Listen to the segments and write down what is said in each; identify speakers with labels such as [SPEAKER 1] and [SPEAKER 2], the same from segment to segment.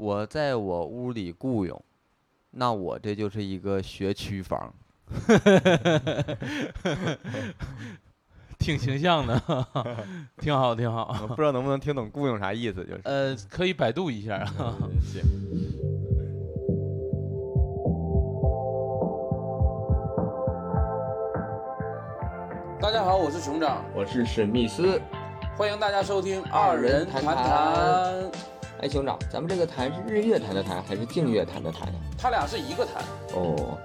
[SPEAKER 1] 我在我屋里雇佣，那我这就是一个学区房。
[SPEAKER 2] 挺形象的，挺好，挺好。
[SPEAKER 1] 不知道能不能听懂雇佣啥意思，就是。
[SPEAKER 2] 呃，可以百度一下啊。
[SPEAKER 1] 行。
[SPEAKER 2] 大家好，我是熊掌，
[SPEAKER 3] 我是史密斯，
[SPEAKER 2] 欢迎大家收听
[SPEAKER 3] 二人
[SPEAKER 2] 谈
[SPEAKER 3] 谈
[SPEAKER 2] 谈。
[SPEAKER 3] 哎，兄长，咱们这个坛是日月潭的坛还是净月潭的潭呀？
[SPEAKER 2] 它俩是一个谈，
[SPEAKER 3] 哦，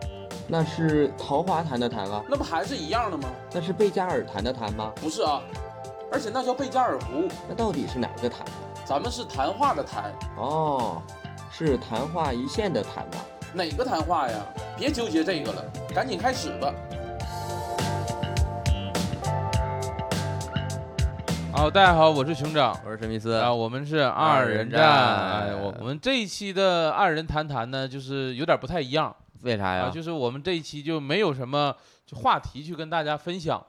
[SPEAKER 3] 那是桃花潭的潭啊？
[SPEAKER 2] 那不还是一样的吗？
[SPEAKER 3] 那是贝加尔潭的潭吗？
[SPEAKER 2] 不是啊，而且那叫贝加尔湖，
[SPEAKER 3] 那到底是哪个潭？
[SPEAKER 2] 咱们是谈话的谈，
[SPEAKER 3] 哦，是谈话一线的谈吧？
[SPEAKER 2] 哪个谈话呀？别纠结这个了，赶紧开始吧。好，大家好，我是熊掌。
[SPEAKER 1] 我是史密斯
[SPEAKER 2] 啊，我们是二人战。哎，我我们这一期的二人谈谈呢，就是有点不太一样。
[SPEAKER 1] 为啥呀？
[SPEAKER 2] 啊，就是我们这一期就没有什么就话题去跟大家分享。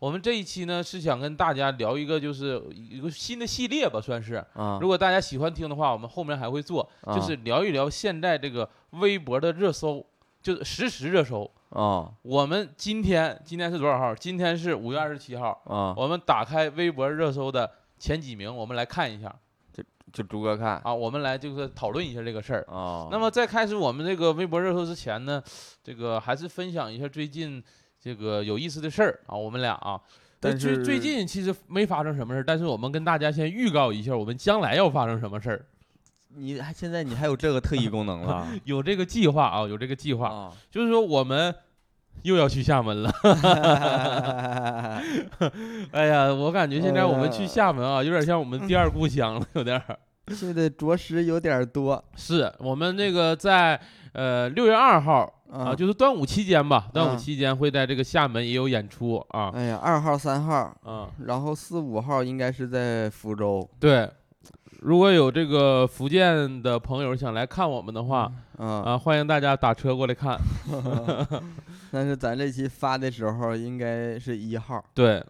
[SPEAKER 2] 我们这一期呢是想跟大家聊一个，就是一个新的系列吧，算是。
[SPEAKER 1] 啊。
[SPEAKER 2] 如果大家喜欢听的话，我们后面还会做，就是聊一聊现在这个微博的热搜，就是实时热搜。
[SPEAKER 1] 啊，
[SPEAKER 2] 我们今天今天是多少号？今天是五月二十七号。
[SPEAKER 1] 啊，
[SPEAKER 2] 我们打开微博热搜的前几名，我们来看一下。
[SPEAKER 1] 就就逐个看
[SPEAKER 2] 啊，我们来就是讨论一下这个事儿
[SPEAKER 1] 啊。
[SPEAKER 2] 那么在开始我们这个微博热搜之前呢，这个还是分享一下最近这个有意思的事儿啊。我们俩啊，
[SPEAKER 1] 但是
[SPEAKER 2] 最近其实没发生什么事儿，但是我们跟大家先预告一下，我们将来要发生什么事儿。
[SPEAKER 1] 你还现在你还有这个特异功能了？
[SPEAKER 2] 有这个计划啊，有这个计划，
[SPEAKER 1] 啊、
[SPEAKER 2] 就是说我们又要去厦门了。哎呀，我感觉现在我们去厦门啊，有点像我们第二故乡了，有点儿。
[SPEAKER 1] 去的着实有点多。
[SPEAKER 2] 是我们那个在呃六月二号啊，就是端午期间吧，端午期间会在这个厦门也有演出啊。
[SPEAKER 1] 哎呀，二号、三号，
[SPEAKER 2] 嗯，
[SPEAKER 1] 然后四五号应该是在福州。
[SPEAKER 2] 对。如果有这个福建的朋友想来看我们的话，
[SPEAKER 1] 嗯、
[SPEAKER 2] 啊，欢迎大家打车过来看。
[SPEAKER 1] 但是咱这期发的时候应该是一号，
[SPEAKER 2] 对，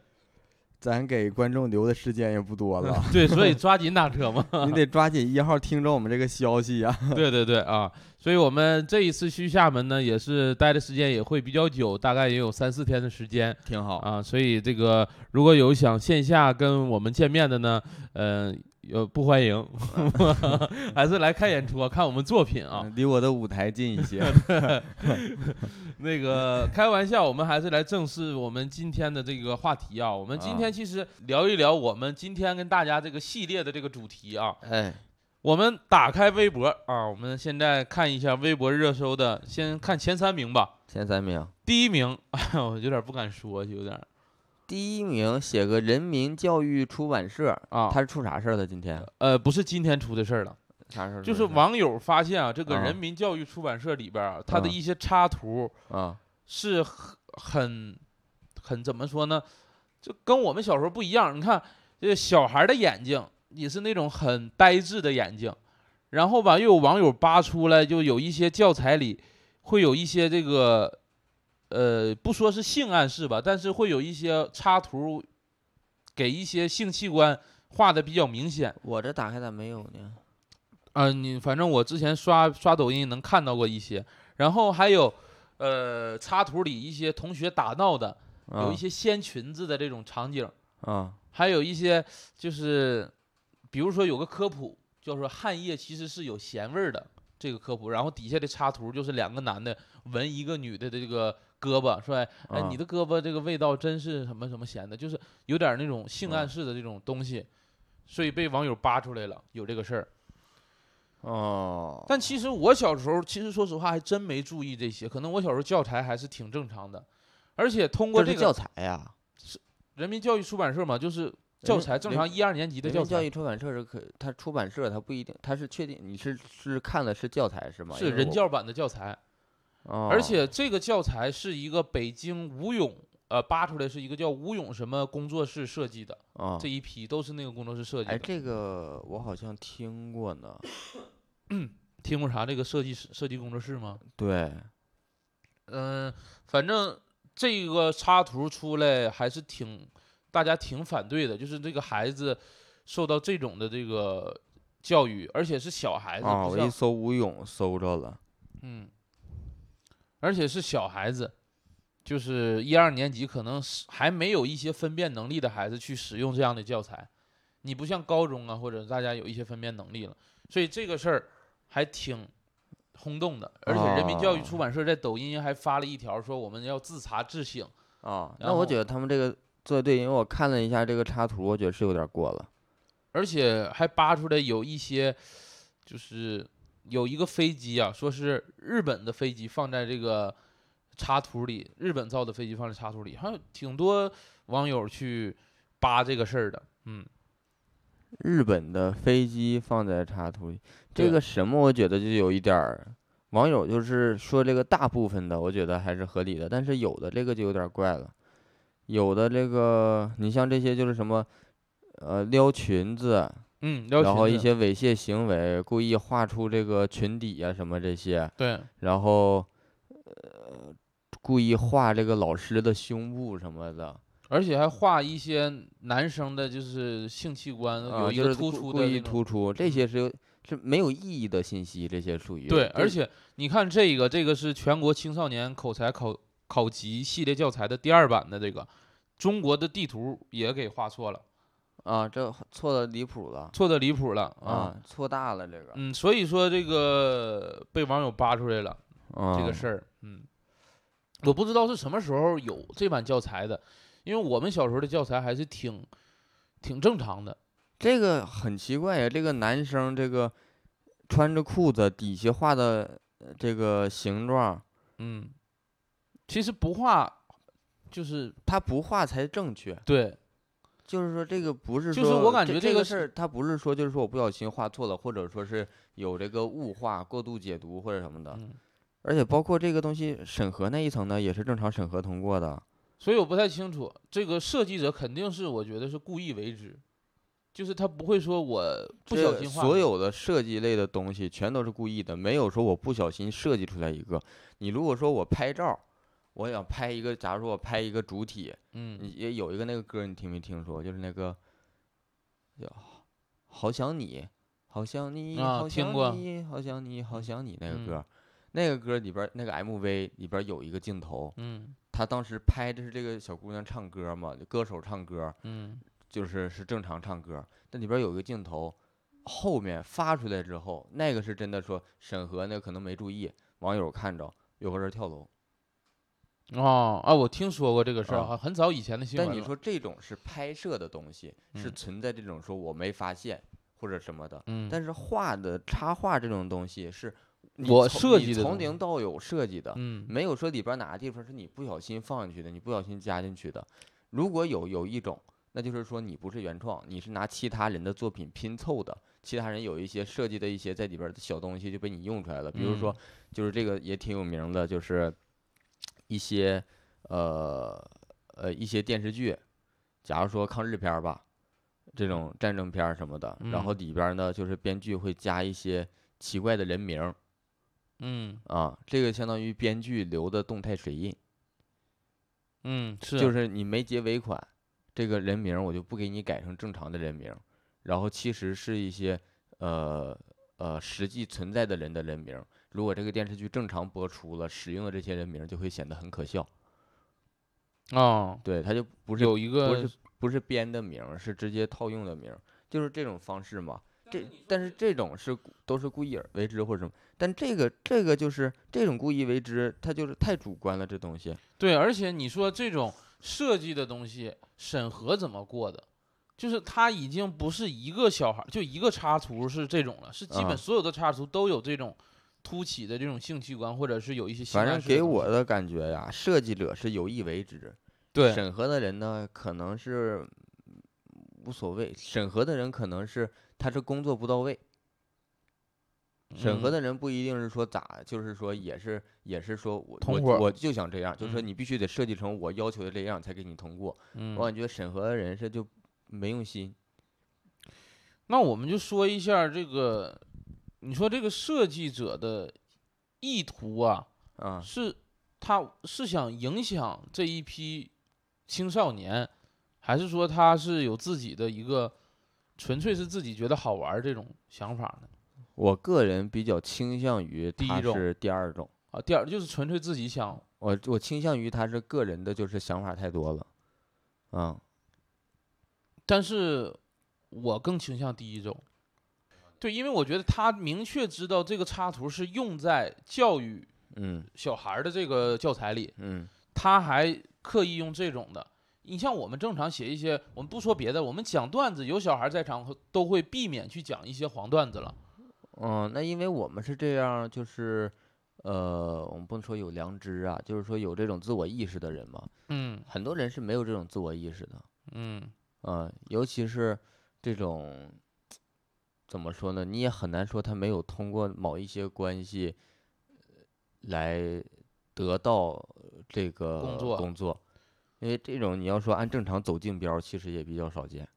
[SPEAKER 1] 咱给观众留的时间也不多了。
[SPEAKER 2] 对，所以抓紧打车嘛。
[SPEAKER 1] 你得抓紧一号听着我们这个消息呀、啊。
[SPEAKER 2] 对对对啊，所以我们这一次去厦门呢，也是待的时间也会比较久，大概也有三四天的时间，
[SPEAKER 1] 挺好
[SPEAKER 2] 啊。所以这个如果有想线下跟我们见面的呢，嗯、呃。呃，不欢迎，还是来看演出啊，看我们作品啊，
[SPEAKER 1] 离我的舞台近一些。
[SPEAKER 2] 那个开玩笑，我们还是来正视我们今天的这个话题啊。我们今天其实聊一聊我们今天跟大家这个系列的这个主题啊。
[SPEAKER 1] 哎，
[SPEAKER 2] 我们打开微博啊，我们现在看一下微博热搜的，先看前三名吧。
[SPEAKER 1] 前三名，
[SPEAKER 2] 第一名，哎我有点不敢说，有点。
[SPEAKER 1] 第一名写个人民教育出版社
[SPEAKER 2] 啊，
[SPEAKER 1] 他是出啥事儿了？今天？
[SPEAKER 2] 呃，不是今天出的事儿了，
[SPEAKER 1] 啥事儿？
[SPEAKER 2] 就是网友发现啊，这个人民教育出版社里边啊，它的一些插图
[SPEAKER 1] 啊，
[SPEAKER 2] 是很很很怎么说呢？就跟我们小时候不一样。你看，这小孩的眼睛也是那种很呆滞的眼睛，然后吧，又有网友扒出来，就有一些教材里会有一些这个。呃，不说是性暗示吧，但是会有一些插图，给一些性器官画的比较明显。
[SPEAKER 1] 我这打开咋没有呢？
[SPEAKER 2] 啊、呃，你反正我之前刷刷抖音能看到过一些，然后还有，呃，插图里一些同学打闹的，有一些掀裙子的这种场景
[SPEAKER 1] 啊，
[SPEAKER 2] 还有一些就是，比如说有个科普，叫做汗液其实是有咸味儿的这个科普，然后底下的插图就是两个男的闻一个女的的这个。胳膊说：“哎，你的胳膊这个味道真是什么什么咸的，就是有点那种性暗示的这种东西，所以被网友扒出来了，有这个事儿。
[SPEAKER 1] 哦，
[SPEAKER 2] 但其实我小时候，其实说实话还真没注意这些，可能我小时候教材还是挺正常的，而且通过这个
[SPEAKER 1] 教材呀，
[SPEAKER 2] 是人民教育出版社嘛，就是教材正常一二年级的教材。
[SPEAKER 1] 教育出版社是可，它出版社它不一定，它是确定你是是看的是教材是吗？
[SPEAKER 2] 是人教版的教材。”
[SPEAKER 1] 哦、
[SPEAKER 2] 而且这个教材是一个北京吴勇，呃，扒出来是一个叫吴勇什么工作室设计的，
[SPEAKER 1] 哦、
[SPEAKER 2] 这一批都是那个工作室设计的。
[SPEAKER 1] 哎，这个我好像听过呢。
[SPEAKER 2] 嗯，听过啥？这个设计设计工作室吗？
[SPEAKER 1] 对。
[SPEAKER 2] 嗯、呃，反正这个插图出来还是挺大家挺反对的，就是这个孩子受到这种的这个教育，而且是小孩子，
[SPEAKER 1] 啊，我一搜吴勇搜着了，
[SPEAKER 2] 嗯，而且是小孩子，就是一二年级，可能是还没有一些分辨能力的孩子去使用这样的教材。你不像高中啊，或者大家有一些分辨能力了，所以这个事儿还挺轰动的。而且人民教育出版社在抖音还发了一条说我们要自查自省。
[SPEAKER 1] 啊，那我觉得他们这个做的对，因为我看了一下这个插图，我觉得是有点过了。
[SPEAKER 2] 而且还扒出来有一些，就是有一个飞机啊，说是日本的飞机放在这个插图里，日本造的飞机放在插图里，还有挺多网友去扒这个事儿的。嗯，
[SPEAKER 1] 日本的飞机放在插图里，这个什么我觉得就有一点儿，网友就是说这个大部分的，我觉得还是合理的，但是有的这个就有点怪了，有的这个你像这些就是什么，呃，撩裙子，
[SPEAKER 2] 嗯，
[SPEAKER 1] 然后一些猥亵行为，故意画出这个裙底啊什么这些，
[SPEAKER 2] 对
[SPEAKER 1] 然后呃，故意画这个老师的胸部什么的，
[SPEAKER 2] 而且还画一些男生的就是性器官
[SPEAKER 1] 啊，
[SPEAKER 2] 有一个突出的那种
[SPEAKER 1] 突出，这些是有是没有意义的信息，这些属于。
[SPEAKER 2] 对，而且你看这个，这个是全国青少年口才考考级系列教材的第二版的这个，中国的地图也给画错了，
[SPEAKER 1] 啊，这错的离谱了
[SPEAKER 2] 错的离谱了啊。
[SPEAKER 1] 啊，错大了这个，
[SPEAKER 2] 嗯，所以说这个被网友扒出来了
[SPEAKER 1] 啊，
[SPEAKER 2] 这个事儿，嗯，我不知道是什么时候有这版教材的，因为我们小时候的教材还是挺挺正常的。
[SPEAKER 1] 这个很奇怪呀，这个男生这个穿着裤子底下画的呃这个形状，
[SPEAKER 2] 嗯，其实不画就是
[SPEAKER 1] 他不画才正确。
[SPEAKER 2] 对，
[SPEAKER 1] 就是说，这个不是
[SPEAKER 2] 就是
[SPEAKER 1] 说
[SPEAKER 2] 我感觉这个
[SPEAKER 1] 事儿，他不是说就是说我不小心画错了，或者说是有这个误画、过度解读或者什么的。
[SPEAKER 2] 嗯，
[SPEAKER 1] 而且包括这个东西审核那一层呢，也是正常审核通过的。
[SPEAKER 2] 所以我不太清楚，这个设计者肯定是我觉得是故意为之，就是他不会说我不小心画的
[SPEAKER 1] 所有的设计类的东西全都是故意的，没有说我不小心设计出来一个。你如果说我拍照，我想拍一个，假如说我拍一个主体，
[SPEAKER 2] 嗯。
[SPEAKER 1] 你也有一个那个歌，你听没听说？就是那个叫“好想你，好想你，
[SPEAKER 2] 啊
[SPEAKER 1] 好想你，好想你，好想你”那个
[SPEAKER 2] 嗯。
[SPEAKER 1] 歌，那个歌里边那个 MV 里边有一个镜头，
[SPEAKER 2] 嗯。
[SPEAKER 1] 他当时拍的是这个小姑娘唱歌嘛，歌手唱歌，
[SPEAKER 2] 嗯。
[SPEAKER 1] 就是是正常唱歌，但里边有一个镜头，后面发出来之后，那个是真的说审核那可能没注意，网友看着有个人跳楼。
[SPEAKER 2] 哦啊，我听说过这个事儿，
[SPEAKER 1] 啊
[SPEAKER 2] 很很早以前的新闻。
[SPEAKER 1] 但你说这种是拍摄的东西，是
[SPEAKER 2] 嗯
[SPEAKER 1] 存在这种说我没发现或者什么的，
[SPEAKER 2] 嗯，
[SPEAKER 1] 但是画的插画这种东西是
[SPEAKER 2] 我设计的东西
[SPEAKER 1] 零到有设计的，
[SPEAKER 2] 嗯
[SPEAKER 1] 没有说里边哪个地方是你不小心放进去的，你不小心加进去的。如果有有一种，那就是说你不是原创，你是拿其他人的作品拼凑的，其他人有一些设计的一些在里边的小东西就被你用出来了。比如说
[SPEAKER 2] 嗯，
[SPEAKER 1] 就是这个也挺有名的，就是一些呃呃一些电视剧，假如说抗日片儿吧，这种战争片儿什么的，然后
[SPEAKER 2] 嗯
[SPEAKER 1] 里边儿呢就是编剧会加一些奇怪的人名儿。
[SPEAKER 2] 嗯
[SPEAKER 1] 啊，这个相当于编剧留的动态水印，
[SPEAKER 2] 嗯是
[SPEAKER 1] 就是你没结尾款，这个人名儿我就不给你改成正常的人名儿，然后其实是一些呃呃实际存在的人的人名儿。如果这个电视剧正常播出了，使用的这些人名儿就会显得很可笑。
[SPEAKER 2] 哦，
[SPEAKER 1] 对，他就不是
[SPEAKER 2] 有一个
[SPEAKER 1] 不是不是编的名儿，是直接套用的名儿，就是这种方式嘛。这但是这种是都是故意而为之或者什么，但这个这个就是这种故意为之，它就是太主观了，这东西。
[SPEAKER 2] 对，而且你说这种设计的东西审核怎么过的？就是它已经不是一个小孩，就一个插图是这种了，是基
[SPEAKER 1] 啊
[SPEAKER 2] 本所有的插图都有这种凸起的这种性器官，或者是有一些性
[SPEAKER 1] 反正给我的感觉呀，设计者是有意为之，
[SPEAKER 2] 对
[SPEAKER 1] 审核的人呢可能是无所谓，审核的人可能是他这工作不到位，审核。
[SPEAKER 2] 嗯
[SPEAKER 1] 的人不一定是说咋，就是说也是也是说我
[SPEAKER 2] 通过
[SPEAKER 1] 我我就想这样，就是说
[SPEAKER 2] 嗯
[SPEAKER 1] 你必须得设计成我要求的这样才给你通过。
[SPEAKER 2] 嗯。
[SPEAKER 1] 我感觉审核的人是就没用心，
[SPEAKER 2] 那我们就说一下这个，你说这个设计者的意图啊，
[SPEAKER 1] 啊，
[SPEAKER 2] 是他是想影响这一批青少年，还是说他是有自己的一个纯粹是自己觉得好玩这种想法呢？
[SPEAKER 1] 我个人比较倾向于
[SPEAKER 2] 第一种
[SPEAKER 1] 是第二种，
[SPEAKER 2] 啊，第二就是纯粹自己想，
[SPEAKER 1] 我我倾向于他是个人的，就是想法太多了，嗯
[SPEAKER 2] 但是我更倾向第一种。对，因为我觉得他明确知道这个插图是用在教育
[SPEAKER 1] 嗯。
[SPEAKER 2] 小孩的这个教材里，
[SPEAKER 1] 嗯。
[SPEAKER 2] 他还刻意用这种的。你像我们正常写一些，我们不说别的，我们讲段子，有小孩在场都会避免去讲一些黄段子了。
[SPEAKER 1] 嗯，那因为我们是这样，就是呃，我们不能说有良知啊，就是说有这种自我意识的人嘛，
[SPEAKER 2] 嗯。
[SPEAKER 1] 很多人是没有这种自我意识的，
[SPEAKER 2] 嗯。
[SPEAKER 1] 呃，尤其是这种怎么说呢？你也很难说他没有通过某一些关系呃来得到这个
[SPEAKER 2] 工作
[SPEAKER 1] 工作，因为这种你要说按正常走竞标，其实也比较少见。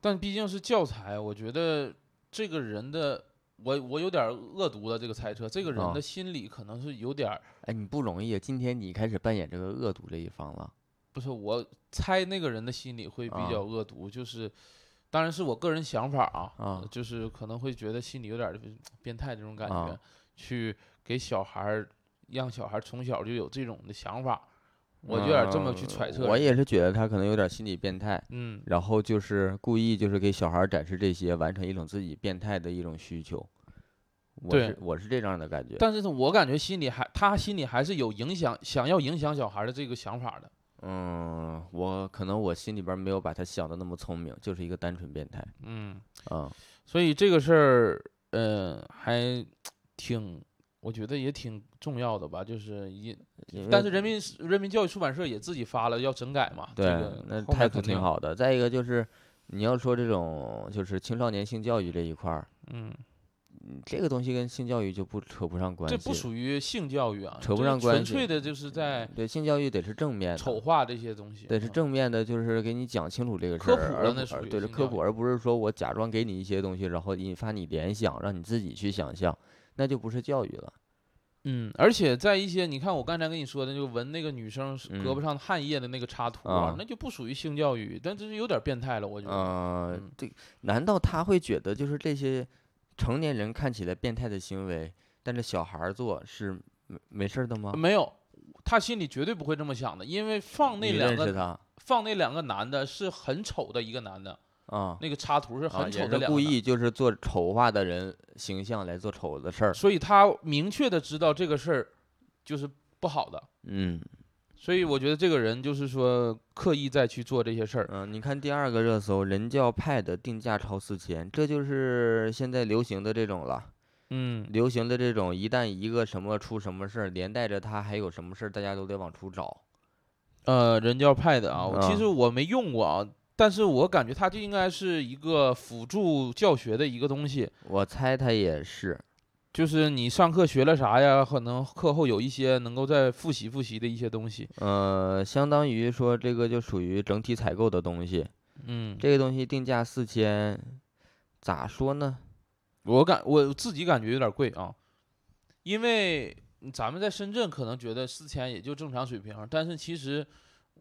[SPEAKER 2] 但毕竟是教材，我觉得这个人的，我我有点恶毒的这个猜测，这个人
[SPEAKER 1] 啊
[SPEAKER 2] 的心理可能是有点儿，
[SPEAKER 1] 哎，你不容易，今天你开始扮演这个恶毒这一方了。
[SPEAKER 2] 不是我猜那个人的心理会比
[SPEAKER 1] 啊
[SPEAKER 2] 较恶毒，就是，当然是我个人想法啊，
[SPEAKER 1] 啊
[SPEAKER 2] 就是可能会觉得心里有点儿变态这种感觉，
[SPEAKER 1] 啊
[SPEAKER 2] 去给小孩儿让小孩儿从小就有这种的想法，我有点这么去揣测。
[SPEAKER 1] 嗯我也是觉得他可能有点心理变态，
[SPEAKER 2] 嗯，
[SPEAKER 1] 然后就是故意就是给小孩儿展示这些，完成一种自己变态的一种需求。我我是这样的感觉。
[SPEAKER 2] 但是，我感觉心里还他心里还是有影响，想要影响小孩的这个想法的。
[SPEAKER 1] 嗯，我可能我心里边没有把他想的那么聪明，就是一个单纯变态。
[SPEAKER 2] 嗯，
[SPEAKER 1] 嗯
[SPEAKER 2] 所以这个事儿，呃，还挺，我觉得也挺重要的吧。就是一，但是人民人民教育出版社也自己发了要整改嘛。
[SPEAKER 1] 对，
[SPEAKER 2] 这个
[SPEAKER 1] 那态度。挺好的。再一个就是，你要说这种就是青少年性教育这一块儿，
[SPEAKER 2] 嗯，
[SPEAKER 1] 嗯这个东西跟性教育就不扯不上关系这。
[SPEAKER 2] 不属于性教育啊，
[SPEAKER 1] 扯不上关系
[SPEAKER 2] 纯粹的就是在
[SPEAKER 1] 对性教育得是正面的，
[SPEAKER 2] 丑化这些东西。
[SPEAKER 1] 得是
[SPEAKER 2] 嗯
[SPEAKER 1] 正面的，就是给你讲清楚这个事儿，科
[SPEAKER 2] 普了那属
[SPEAKER 1] 而对着
[SPEAKER 2] 于性教育
[SPEAKER 1] 科普，而不是说我假装给你一些东西，然后引发你联想，让你自己去想象，那就不是教育了。
[SPEAKER 2] 嗯，而且在一些你看我刚才跟你说的，就纹那个女生胳膊
[SPEAKER 1] 嗯
[SPEAKER 2] 上汗液的那个插图
[SPEAKER 1] 啊
[SPEAKER 2] 那就不属于性教育，但这是有点变态了，我觉得。
[SPEAKER 1] 呃
[SPEAKER 2] 嗯，
[SPEAKER 1] 这难道他会觉得就是这些成年人看起来变态的行为，但是小孩儿做是没没事儿的吗？
[SPEAKER 2] 没有，他心里绝对不会这么想的，因为放那
[SPEAKER 1] 你
[SPEAKER 2] 两个
[SPEAKER 1] 认识他
[SPEAKER 2] 放那两个男的是很丑的一个男的，
[SPEAKER 1] 啊？
[SPEAKER 2] 那个插图是
[SPEAKER 1] 啊，
[SPEAKER 2] 很丑
[SPEAKER 1] 也
[SPEAKER 2] 的两个男
[SPEAKER 1] 是故意就是做丑化的人形象来做丑的事儿。
[SPEAKER 2] 所以他明确的知道这个事儿就是不好的，
[SPEAKER 1] 嗯
[SPEAKER 2] 所以我觉得这个人就是说刻意在去做这些事儿。
[SPEAKER 1] 嗯，你看第二个热搜，人教派的定价超四千，这就是现在流行的这种了。
[SPEAKER 2] 嗯，
[SPEAKER 1] 流行的这种，一旦一个什么出什么事儿，连带着他还有什么事儿，大家都得往出找。
[SPEAKER 2] 呃，人教派的啊，我其
[SPEAKER 1] 啊
[SPEAKER 2] 实我没用过啊，但是我感觉它就应该是一个辅助教学的一个东西。
[SPEAKER 1] 我猜它也是。
[SPEAKER 2] 就是你上课学了啥呀？可能课后有一些能够再复习复习的一些东西。
[SPEAKER 1] 呃，相当于说这个就属于整体采购的东西。
[SPEAKER 2] 嗯，
[SPEAKER 1] 这个东西定价四千，咋说呢？
[SPEAKER 2] 我感我自己感觉有点贵啊，因为咱们在深圳可能觉得四千也就正常水平，但是其实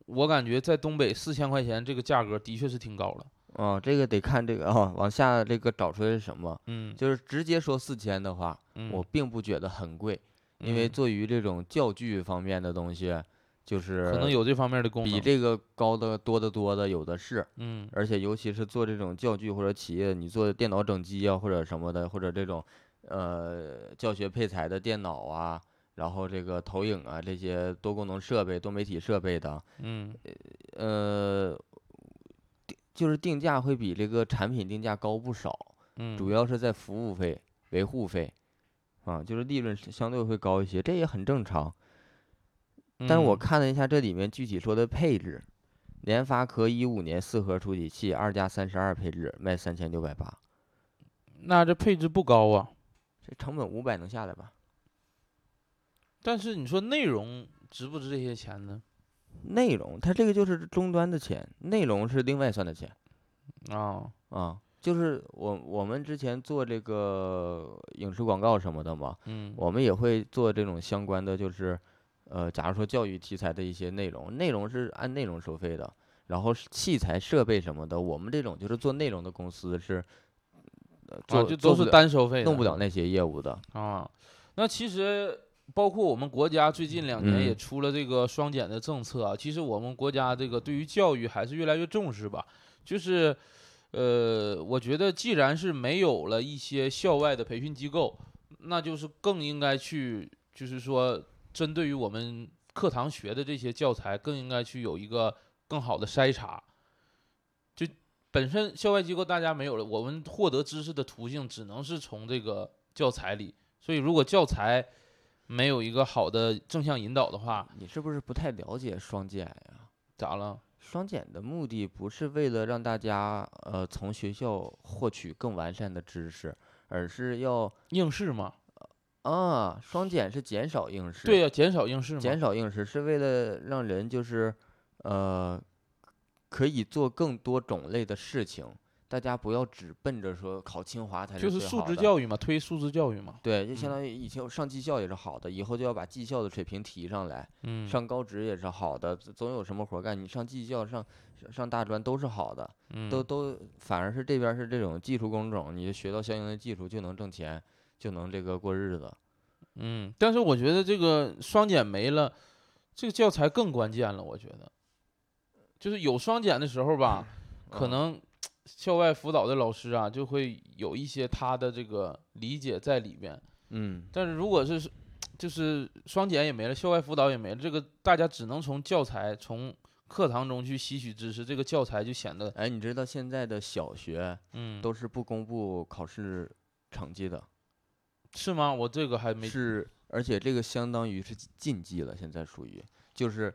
[SPEAKER 2] 我感觉在东北四千块钱这个价格的确是挺高了。
[SPEAKER 1] 哦，这个得看这个啊、往下这个找出来是什么。
[SPEAKER 2] 嗯，
[SPEAKER 1] 就是直接说四千的话，
[SPEAKER 2] 嗯
[SPEAKER 1] 我并不觉得很贵，因为
[SPEAKER 2] 嗯
[SPEAKER 1] 做于这种教具方面的东西，就是
[SPEAKER 2] 可能有这方面的功能。
[SPEAKER 1] 比这个高的多得多的有的是。
[SPEAKER 2] 嗯
[SPEAKER 1] 而且尤其是做这种教具或者企业，你做电脑整机啊，或者什么的，或者这种呃教学配材的电脑啊，然后这个投影啊这些多功能设备、多媒体设备的，
[SPEAKER 2] 嗯
[SPEAKER 1] 呃，定就是定价会比这个产品定价高不少，
[SPEAKER 2] 嗯，
[SPEAKER 1] 主要是在服务费、维护费，啊，就是利润是相对会高一些，这也很正常。但是我
[SPEAKER 2] 嗯
[SPEAKER 1] 看了一下这里面具体说的配置，联发科一五年四核处理器，二加三十二配置，卖三千六百八，
[SPEAKER 2] 那这配置不高啊，
[SPEAKER 1] 这成本五百能下来吧？
[SPEAKER 2] 但是你说内容值不值这些钱呢？
[SPEAKER 1] 内容它这个就是终端的钱，内容是另外算的钱
[SPEAKER 2] 啊，
[SPEAKER 1] 啊。就是我我们之前做这个影视广告什么的嘛，
[SPEAKER 2] 嗯，
[SPEAKER 1] 我们也会做这种相关的，就是呃，假如说教育题材的一些内容，内容是按内容收费的。然后器材设备什么的，我们这种就是做内容的公司是，呃，
[SPEAKER 2] 啊，
[SPEAKER 1] 做
[SPEAKER 2] 就都是单收费，
[SPEAKER 1] 弄不了那些业务的。
[SPEAKER 2] 啊。那其实包括我们国家最近两年也
[SPEAKER 1] 嗯
[SPEAKER 2] 出了这个双减的政策啊，其实我们国家这个对于教育还是越来越重视吧。就是，呃，我觉得既然是没有了一些校外的培训机构，那就是更应该去，就是说针对于我们课堂学的这些教材，更应该去有一个更好的筛查。就本身校外机构大家没有了，我们获得知识的途径只能是从这个教材里。所以，如果教材没有一个好的正向引导的话，
[SPEAKER 1] 你是不是不太了解双减呀？
[SPEAKER 2] 咋了？
[SPEAKER 1] 双减的目的不是为了让大家呃从学校获取更完善的知识，而是要
[SPEAKER 2] 应试嘛？
[SPEAKER 1] 啊，双减是减少应试，
[SPEAKER 2] 对呀、减少应试嘛。
[SPEAKER 1] 减少应试是为了让人就是呃可以做更多种类的事情，大家不要只奔着说考清华才
[SPEAKER 2] 就是素质教育嘛，推素质教育嘛。
[SPEAKER 1] 对，就相
[SPEAKER 2] 嗯
[SPEAKER 1] 当于以前上技校也是好的，以后就要把技校的水平提上来。
[SPEAKER 2] 嗯，
[SPEAKER 1] 上高职也是好的，总总有什么活干。你上技校、上上上大专都是好的，
[SPEAKER 2] 嗯
[SPEAKER 1] 都都反而是这边是这种技术工种，你学到相应的技术就能挣钱，就能这个过日子。
[SPEAKER 2] 嗯，但是我觉得这个双减没了，这个教材更关键了。我觉得，就是有双减的时候吧，可
[SPEAKER 1] 嗯
[SPEAKER 2] 能校外辅导的老师啊，就会有一些他的这个理解在里面。
[SPEAKER 1] 嗯，
[SPEAKER 2] 但是如果是就是双减也没了，校外辅导也没了，这个大家只能从教材、从课堂中去吸取知识，这个教材就显得
[SPEAKER 1] 哎，你知道现在的小学
[SPEAKER 2] 嗯。
[SPEAKER 1] 都是不公布考试成绩的，
[SPEAKER 2] 是吗？我这个还没
[SPEAKER 1] 是，而且这个相当于是禁忌了，现在属于就是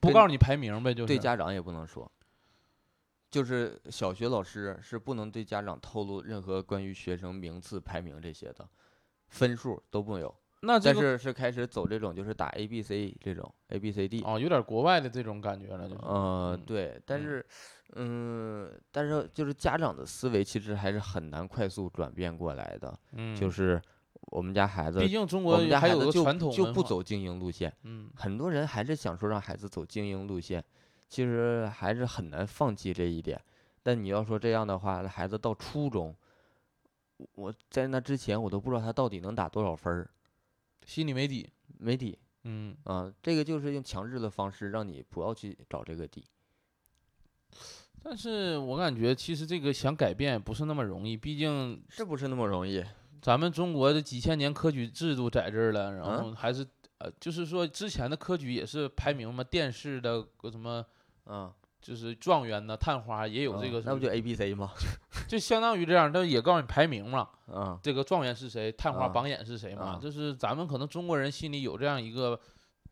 [SPEAKER 2] 不告诉你排名呗，就是。
[SPEAKER 1] 对家长也不能说，就是小学老师是不能对家长透露任何关于学生名次排名这些的，分数都不有。但
[SPEAKER 2] 那这个
[SPEAKER 1] 是是开始走这种就是打 A B C 这种 A B C D。
[SPEAKER 2] 哦，有点国外的这种感觉了，就是
[SPEAKER 1] 呃，
[SPEAKER 2] 嗯
[SPEAKER 1] 对，但
[SPEAKER 2] 嗯
[SPEAKER 1] 是，嗯，但是就是家长的思维其实还是很难快速转变过来的。
[SPEAKER 2] 嗯，
[SPEAKER 1] 就是我们家孩子，
[SPEAKER 2] 毕竟中
[SPEAKER 1] 我们家
[SPEAKER 2] 国还有个传统
[SPEAKER 1] 就
[SPEAKER 2] 文化，
[SPEAKER 1] 不走精英路线，
[SPEAKER 2] 嗯
[SPEAKER 1] 很多人还是想说让孩子走精英路线，其实还是很难放弃这一点。但你要说这样的话，孩子到初中，我我在那之前我都不知道他到底能打多少分儿，
[SPEAKER 2] 心里没底，
[SPEAKER 1] 没底
[SPEAKER 2] 嗯，
[SPEAKER 1] 啊。这个就是用强制的方式让你不要去找这个底。
[SPEAKER 2] 但是我感觉其实这个想改变不是那么容易，毕竟
[SPEAKER 1] 是不是那么容易？
[SPEAKER 2] 咱们中国的几千年科举制度在这儿了，然
[SPEAKER 1] 嗯
[SPEAKER 2] 后还是呃，就是说之前的科举也是排名嘛，殿试的个什么。
[SPEAKER 1] 嗯，
[SPEAKER 2] 就是状元呢，探花也有这个，
[SPEAKER 1] 嗯那不就 A B C 吗？
[SPEAKER 2] 就相当于这样，但也告诉你排名嘛，
[SPEAKER 1] 嗯，
[SPEAKER 2] 这个状元是谁，探花
[SPEAKER 1] 啊
[SPEAKER 2] 榜眼是谁嘛，
[SPEAKER 1] 啊
[SPEAKER 2] 就是咱们可能中国人心里有这样一个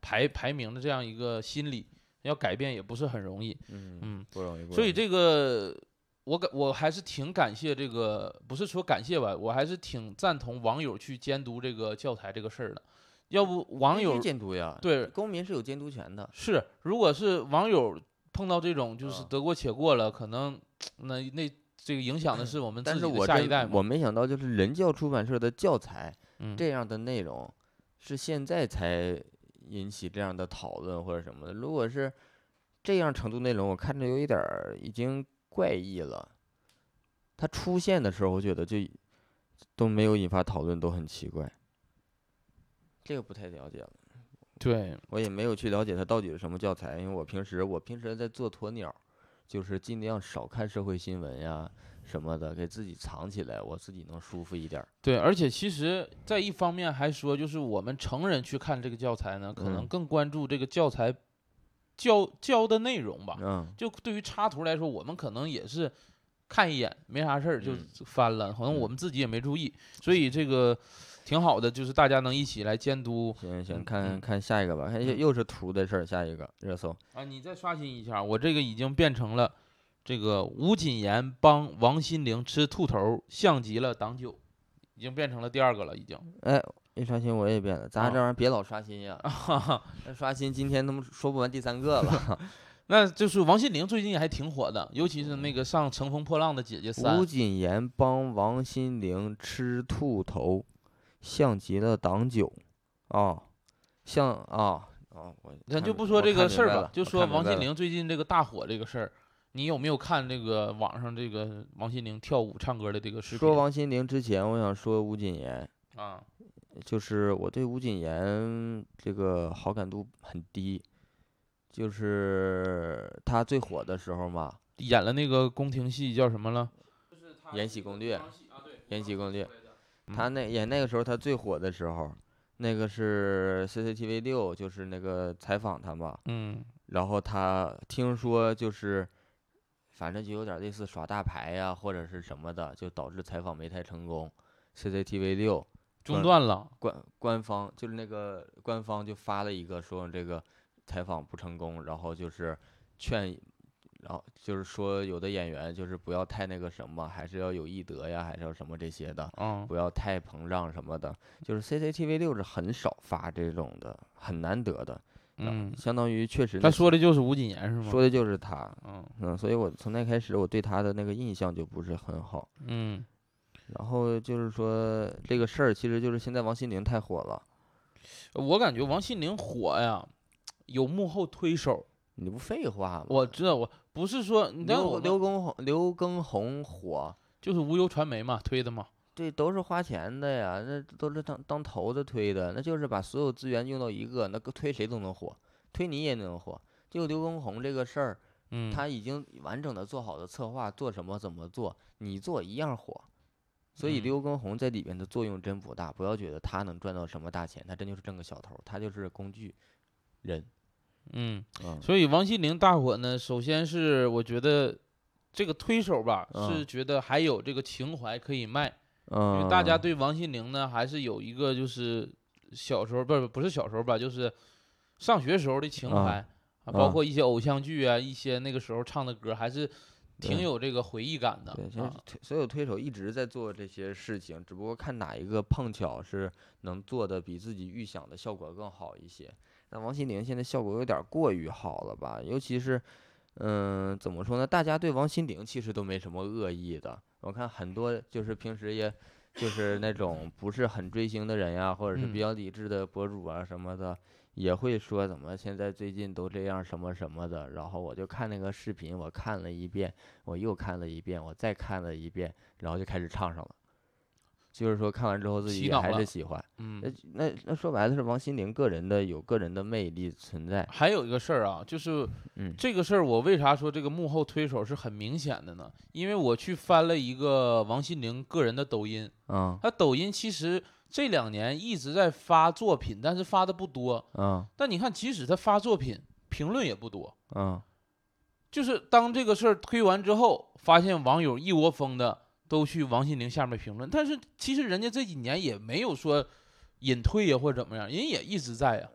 [SPEAKER 2] 排排名的这样一个心理，要改变也不是很容易，
[SPEAKER 1] 嗯
[SPEAKER 2] 嗯，
[SPEAKER 1] 不容易。
[SPEAKER 2] 所以这个我感我还是挺感谢这个，不是说感谢吧，我还是挺赞同网友去监督这个教材这个事儿的，要不网友
[SPEAKER 1] 监督呀，
[SPEAKER 2] 对
[SPEAKER 1] 公民是有监督权的。
[SPEAKER 2] 是，如果是网友碰到这种就是
[SPEAKER 1] 啊
[SPEAKER 2] 得过且过了，可能那那这个影响的是我们自
[SPEAKER 1] 但
[SPEAKER 2] 己的
[SPEAKER 1] 是我
[SPEAKER 2] 下一代嘛。
[SPEAKER 1] 我没想到，就是人教出版社的教材
[SPEAKER 2] 嗯，
[SPEAKER 1] 这样的内容，是现在才引起这样的讨论或者什么的。如果是这样程度内容，我看着有一点儿已经怪异了。它出现的时候，我觉得就都没有引发讨论，都很奇怪。这个不太了解了。
[SPEAKER 2] 对，
[SPEAKER 1] 我也没有去了解它到底是什么教材，因为我平时我平时在做鸵鸟，就是尽量少看社会新闻呀什么的，给自己藏起来，我自己能舒服一点儿。
[SPEAKER 2] 对，而且其实，在一方面还说，就是我们成人去看这个教材呢，可能
[SPEAKER 1] 嗯。
[SPEAKER 2] 更关注这个教材教教的内容吧。
[SPEAKER 1] 嗯，
[SPEAKER 2] 就对于插图来说，我们可能也是看一眼没啥事儿就
[SPEAKER 1] 嗯。
[SPEAKER 2] 翻了，好像我
[SPEAKER 1] 嗯。
[SPEAKER 2] 们自己也没注意，所以这个挺好的，就是大家能一起来监督
[SPEAKER 1] 行行，
[SPEAKER 2] 嗯
[SPEAKER 1] 看
[SPEAKER 2] 嗯
[SPEAKER 1] 看下一个吧，看又是图的事儿，下一个热搜。
[SPEAKER 2] 啊。你再刷新一下，我这个已经变成了这个吴谨言帮王心凌吃兔头，像极了挡酒，已经变成了第二个了，已经。
[SPEAKER 1] 哎，一刷新我也变了，咱
[SPEAKER 2] 啊
[SPEAKER 1] 这玩意儿别老刷新呀，那刷新今天他妈说不完第三个了。
[SPEAKER 2] 那就是王心凌最近还挺火的，尤其是那个上《乘风破浪的姐姐三
[SPEAKER 1] 吴》，谨言帮王心凌吃兔头，像极了党九。啊，像啊啊，我
[SPEAKER 2] 咱就不说这个事儿吧就说王心凌最近这个大火这个事儿，你有没有看这个网上这个王心凌跳舞唱歌的这个视频？
[SPEAKER 1] 说王心凌之前，我想说吴谨言，
[SPEAKER 2] 啊，
[SPEAKER 1] 就是我对吴谨言这个好感度很低，就是她最火的时候嘛，
[SPEAKER 2] 演了那个宫廷戏叫什么了？
[SPEAKER 1] 《延禧攻略》，《延禧攻略》，
[SPEAKER 2] 嗯
[SPEAKER 1] 他那演那个时候他最火的时候，那个是 CCTV 六，就是那个采访他嘛，
[SPEAKER 2] 嗯
[SPEAKER 1] 然后他听说就是，反正就有点类似耍大牌呀、或者是什么的，就导致采访没太成功。CCTV 六
[SPEAKER 2] 中断了。
[SPEAKER 1] 官官方就是那个官方就发了一个说这个采访不成功，然后就是劝，然后就是说有的演员就是不要太那个什么，还是要有艺德呀，还是要什么这些的，
[SPEAKER 2] 嗯
[SPEAKER 1] 不要太膨胀什么的。就是 CCTV 六是很少发这种的，很难得的。
[SPEAKER 2] 嗯，
[SPEAKER 1] 相当于确实
[SPEAKER 2] 他说的就是吴谨言是吗？
[SPEAKER 1] 说的就是他，
[SPEAKER 2] 嗯
[SPEAKER 1] 嗯，所以我从那开始我对他的那个印象就不是很好。
[SPEAKER 2] 嗯，
[SPEAKER 1] 然后就是说这个事儿，其实就是现在王心凌太火了，
[SPEAKER 2] 我感觉王心凌火呀，有幕后推手。
[SPEAKER 1] 你不废话吗？
[SPEAKER 2] 我知道，我不是说
[SPEAKER 1] 刘
[SPEAKER 2] 们
[SPEAKER 1] 刘畊宏刘畊宏火，
[SPEAKER 2] 就是无忧传媒嘛推的嘛。
[SPEAKER 1] 对都是花钱的呀，那都是当当头子推的，那就是把所有资源用到一个，那个推谁都能火，推你也能火。就刘畊宏这个事儿，
[SPEAKER 2] 嗯，
[SPEAKER 1] 他已经完整的做好的策划，做什么怎么做，你做一样火。所以
[SPEAKER 2] 嗯
[SPEAKER 1] 刘畊宏在里面的作用真不大，不要觉得他能赚到什么大钱，他真就是挣个小头儿，他就是工具人。
[SPEAKER 2] 嗯，
[SPEAKER 1] 嗯。
[SPEAKER 2] 所以王心凌大火呢，首先是我觉得这个推手吧，是
[SPEAKER 1] 嗯
[SPEAKER 2] 觉得还有这个情怀可以卖，因
[SPEAKER 1] 嗯，
[SPEAKER 2] 为大家对王心凌呢还是有一个就是小时候不是不是小时候吧，就是上学时候的情
[SPEAKER 1] 啊
[SPEAKER 2] 怀啊，包
[SPEAKER 1] 啊
[SPEAKER 2] 括一些偶像剧啊，一些那个时候唱的歌，还是挺有这个回忆感的
[SPEAKER 1] 对，所有推手一直在做这些事情，只不过看哪一个碰巧是能做的比自己预想的效果更好一些。那王心凌现在效果有点过于好了吧？尤其是，嗯，怎么说呢？大家对王心凌其实都没什么恶意的。我看很多就是平时也，就是那种不是很追星的人呀，或者是
[SPEAKER 2] 嗯
[SPEAKER 1] 比较理智的博主啊什么的，也会说怎么现在最近都这样什么什么的。然后我就看那个视频，我看了一遍，我又看了一遍，我再看了一遍，然后就开始唱上了。就是说看完之后自己也还是喜欢。
[SPEAKER 2] 嗯
[SPEAKER 1] 那，那那说白了是王心凌个人的有个人的魅力存在。
[SPEAKER 2] 还有一个事儿啊，就是
[SPEAKER 1] 嗯
[SPEAKER 2] 这个事儿，我为啥说这个幕后推手是很明显的呢？因为我去翻了一个王心凌个人的抖音，
[SPEAKER 1] 嗯
[SPEAKER 2] 她抖音其实这两年一直在发作品，但是发的不多。
[SPEAKER 1] 嗯
[SPEAKER 2] 但你看，即使她发作品，评论也不多。
[SPEAKER 1] 嗯
[SPEAKER 2] 就是当这个事儿推完之后，发现网友一窝蜂的都去王心凌下面评论，但是其实人家这几年也没有说隐退呀或者怎么样，人也一直在呀。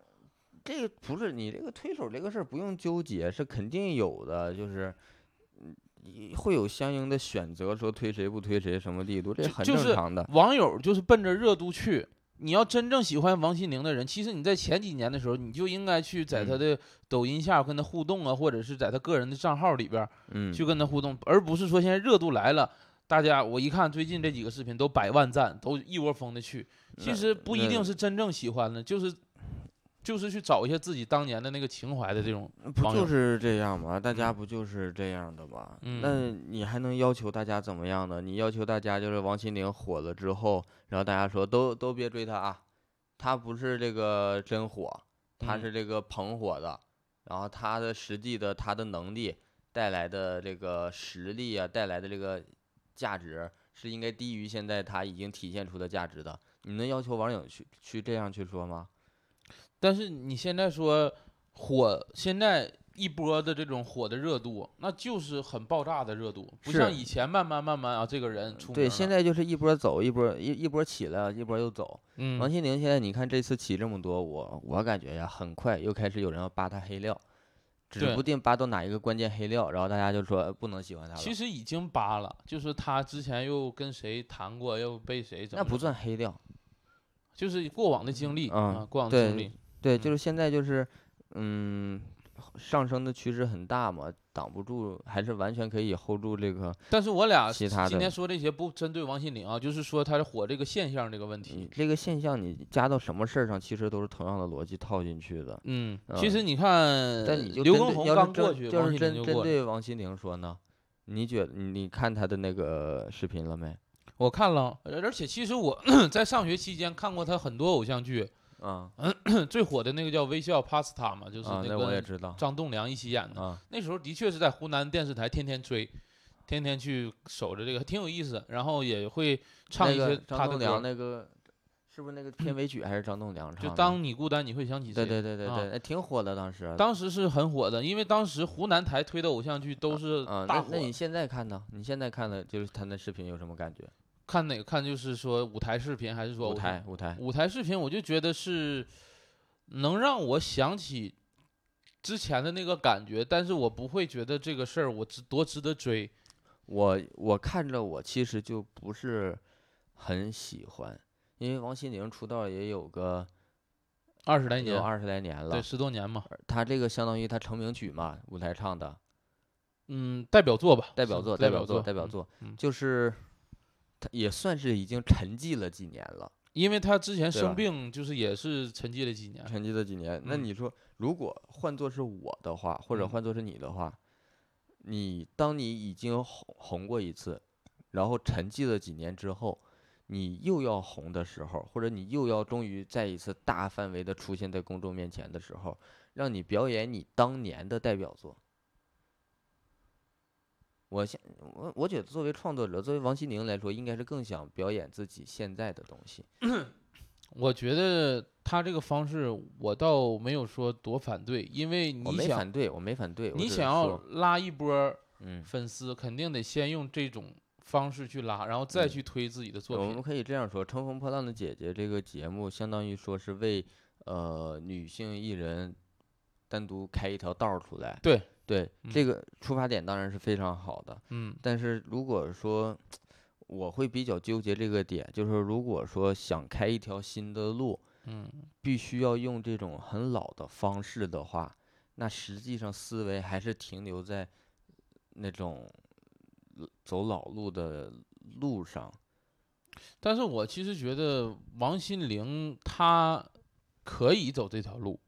[SPEAKER 1] 这个不是你这个推手这个事儿不用纠结，是肯定有的，就是。嗯你会有相应的选择，说推谁不推谁，什么力度，这很正常的。
[SPEAKER 2] 网友就是奔着热度去。你要真正喜欢王心凌的人，其实你在前几年的时候，你就应该去在她
[SPEAKER 1] 嗯
[SPEAKER 2] 的抖音下跟她互动啊，或者是在她个人的账号里边去跟她互动，而不是说现在热度来了，大家我一看最近这几个视频都百万赞，都一窝蜂的去。其实不一定是真正喜欢的，就是就是去找一下自己当年的那个情怀的这种。
[SPEAKER 1] 不就是这样吗？大家
[SPEAKER 2] 嗯
[SPEAKER 1] 不就是这样的吗？
[SPEAKER 2] 嗯
[SPEAKER 1] 那你还能要求大家怎么样呢？你要求大家就是王心凌火了之后，然后大家说都都别追她啊，她不是这个真火，她
[SPEAKER 2] 嗯
[SPEAKER 1] 是这个捧火的，然后她的实际的她的能力带来的这个实力啊，带来的这个价值是应该低于现在他已经体现出的价值的。你能要求网友去去这样去说吗？
[SPEAKER 2] 但是你现在说火，现在一波的这种火的热度，那就是很爆炸的热度，不像以前慢慢慢慢啊，这个人出
[SPEAKER 1] 对，现在就是一波走一波，一一波起来，一波又走。
[SPEAKER 2] 嗯
[SPEAKER 1] 王心凌现在你看这次起这么多，我我感觉呀，很快又开始有人要扒他黑料，指
[SPEAKER 2] 对
[SPEAKER 1] 不定扒到哪一个关键黑料，然后大家就说呃不能喜欢他了。
[SPEAKER 2] 其实已经扒了，就是他之前又跟谁谈过，又被谁怎么
[SPEAKER 1] 那不算黑料，
[SPEAKER 2] 就是过往的经历
[SPEAKER 1] 嗯
[SPEAKER 2] 啊，过往经历。
[SPEAKER 1] 对，
[SPEAKER 2] 嗯
[SPEAKER 1] 就是现在就是，嗯，上升的趋势很大嘛。挡不住，还是完全可以 hold 住这个。
[SPEAKER 2] 但是我俩
[SPEAKER 1] 其他的
[SPEAKER 2] 今天说这些不针对王心凌啊，就是说她火这个现象这个问题。
[SPEAKER 1] 这个现象你加到什么事儿上，其实都是同样的逻辑套进去的。
[SPEAKER 2] 嗯，
[SPEAKER 1] 嗯
[SPEAKER 2] 其实你看，
[SPEAKER 1] 但你就
[SPEAKER 2] 刘畊宏刚过去，
[SPEAKER 1] 就是针针。对王心凌说呢，你觉你你看他的那个视频了没？
[SPEAKER 2] 我看了，而而且其实我 在上学期间看过他很多偶像剧，
[SPEAKER 1] 啊
[SPEAKER 2] 最火的那个叫《微笑 Pasta》嘛，就是
[SPEAKER 1] 啊，
[SPEAKER 2] 那
[SPEAKER 1] 那我也
[SPEAKER 2] 个
[SPEAKER 1] 知道
[SPEAKER 2] 张栋梁一起演的。
[SPEAKER 1] 啊。
[SPEAKER 2] 那时候的确是在湖南电视台天天追，天天去守着这个，挺有意思。然后也会唱一些他的
[SPEAKER 1] 个张栋梁
[SPEAKER 2] 歌，
[SPEAKER 1] 那个是不是那个片尾曲还是张栋梁唱的？
[SPEAKER 2] 就当你孤单，你会想起谁？
[SPEAKER 1] 对对对对
[SPEAKER 2] 啊
[SPEAKER 1] 对，哎挺火的当时。
[SPEAKER 2] 当时是很火的，因为当时湖南台推的偶像剧都是
[SPEAKER 1] 啊，
[SPEAKER 2] 大火。
[SPEAKER 1] 那那你现在看呢？你现在看的就是他那视频有什么感觉？
[SPEAKER 2] 看哪个看就是说舞台视频，还是说
[SPEAKER 1] 舞台舞台。
[SPEAKER 2] 舞台视频，我就觉得是能让我想起之前的那个感觉，但是我不会觉得这个事儿我值多值得追。
[SPEAKER 1] 我我看着我其实就不是很喜欢，因为王心凌出道也有个
[SPEAKER 2] 二十来年，
[SPEAKER 1] 有二十来年了
[SPEAKER 2] 对，，十多年嘛，
[SPEAKER 1] 她这个相当于她成名曲嘛，舞台唱的。
[SPEAKER 2] 嗯，代表作吧，
[SPEAKER 1] 代表作，
[SPEAKER 2] 代
[SPEAKER 1] 表作，代表
[SPEAKER 2] 嗯
[SPEAKER 1] 作，
[SPEAKER 2] 嗯。
[SPEAKER 1] 就是他也算是已经沉寂了几年了，
[SPEAKER 2] 因为他之前生病，就是也是沉寂了几年。
[SPEAKER 1] 沉寂了几年。那
[SPEAKER 2] 嗯
[SPEAKER 1] 你说，如果换作是我的话，或者
[SPEAKER 2] 嗯
[SPEAKER 1] 换作是你的话，你当你已经红红过一次，然后沉寂了几年之后，你又要红的时候，或者你又要终于再一次大范围的出现在公众面前的时候，让你表演你当年的代表作。我现我我觉得作为创作者，作为王心凌来说，应该是更想表演自己现在的东西。
[SPEAKER 2] 我觉得他这个方式，我倒没有说多反对，因为你想
[SPEAKER 1] 没反对，我没反对。
[SPEAKER 2] 你想要拉一波粉丝，肯定得先用这种方式去拉，然后再
[SPEAKER 1] 嗯
[SPEAKER 2] 去推自己的作品
[SPEAKER 1] 我们。可以这样说，《乘风破浪的姐姐》这个节目，相当于说是为呃女性艺人单独开一条道儿出来。
[SPEAKER 2] 对
[SPEAKER 1] 对，
[SPEAKER 2] 嗯
[SPEAKER 1] 这个出发点当然是非常好的。
[SPEAKER 2] 嗯
[SPEAKER 1] 但是如果说我会比较纠结这个点，就是如果说想开一条新的路，
[SPEAKER 2] 嗯，
[SPEAKER 1] 必须要用这种很老的方式的话，那实际上思维还是停留在那种走老路的路上。
[SPEAKER 2] 但是我其实觉得王心凌她可以走这条路，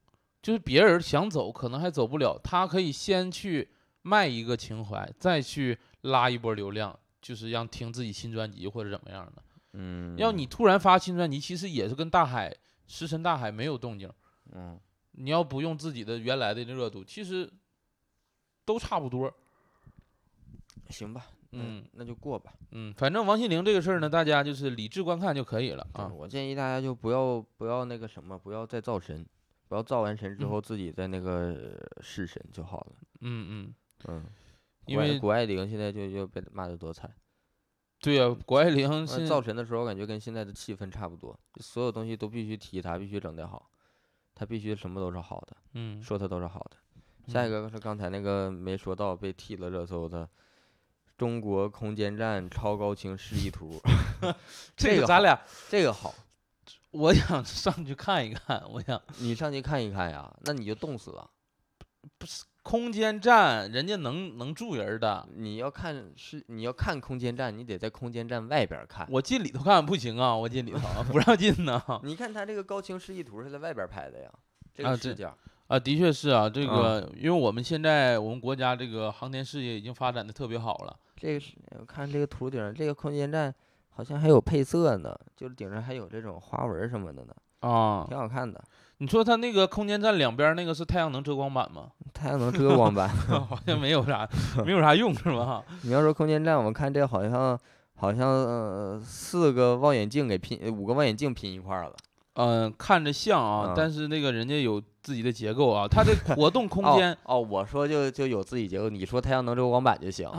[SPEAKER 2] 就是别人想走可能还走不了，他可以先去卖一个情怀，再去拉一波流量，就是让听自己新专辑或者怎么样的。
[SPEAKER 1] 嗯，
[SPEAKER 2] 要你突然发新专辑，其实也是跟大海石沉大海没有动静。
[SPEAKER 1] 嗯。
[SPEAKER 2] 你要不用自己的原来的热度，其实都差不多。
[SPEAKER 1] 行吧，
[SPEAKER 2] 嗯
[SPEAKER 1] 那就过吧。
[SPEAKER 2] 嗯，反正王心凌这个事儿呢，大家就是理智观看就可以了啊。
[SPEAKER 1] 我建议大家就不要不要那个什么，不要再造神，不要造完神之
[SPEAKER 2] 嗯
[SPEAKER 1] 后自己在那个呃弑神就好了。
[SPEAKER 2] 嗯嗯，
[SPEAKER 1] 嗯，
[SPEAKER 2] 因为
[SPEAKER 1] 谷爱凌现在就就被骂的多惨。
[SPEAKER 2] 对呀、谷爱凌
[SPEAKER 1] 造神的时候，我感觉跟现在的气氛差不多，所有东西都必须提他，必须整得好，他必须什么都是好的，
[SPEAKER 2] 嗯，
[SPEAKER 1] 说他都是好的。下一
[SPEAKER 2] 嗯
[SPEAKER 1] 个是刚才那个没说到被踢了热搜的中国空间站超高清示意图，
[SPEAKER 2] 这
[SPEAKER 1] 个
[SPEAKER 2] 咱俩，
[SPEAKER 1] 这个好，
[SPEAKER 2] 我想上去看一看，我想
[SPEAKER 1] 你上去看一看呀，那你就冻死了。
[SPEAKER 2] 不是空间站人家能能住人的，
[SPEAKER 1] 你要看是你要看空间站，你得在空间站外边看。
[SPEAKER 2] 我进里头看不行啊，我进里头啊不让进呢。
[SPEAKER 1] 你看他这个高清示意图是在外边拍的呀，这个视角。
[SPEAKER 2] 啊，的确是啊，这
[SPEAKER 1] 啊
[SPEAKER 2] 个因为我们现在我们国家这个航天事业已经发展的特别好了。
[SPEAKER 1] 这个是我看这个图顶上，这个空间站好像还有配色呢，就是顶上还有这种花纹什么的呢，
[SPEAKER 2] 啊，
[SPEAKER 1] 挺好看的。
[SPEAKER 2] 你说它那个空间站两边儿那个是太阳能遮光板吗？
[SPEAKER 1] 太阳能遮光板。
[SPEAKER 2] 好像没有啥，没有啥用是吧？
[SPEAKER 1] 你要说空间站，我看这好像好像呃四个望远镜给拼，五个望远镜拼一块儿了。
[SPEAKER 2] 嗯，看着像啊
[SPEAKER 1] 啊，
[SPEAKER 2] 但是那个人家有自己的结构啊，它的 活动空
[SPEAKER 1] 哦
[SPEAKER 2] 间，
[SPEAKER 1] 哦，我说就就有自己结构，你说太阳能遮光板就行。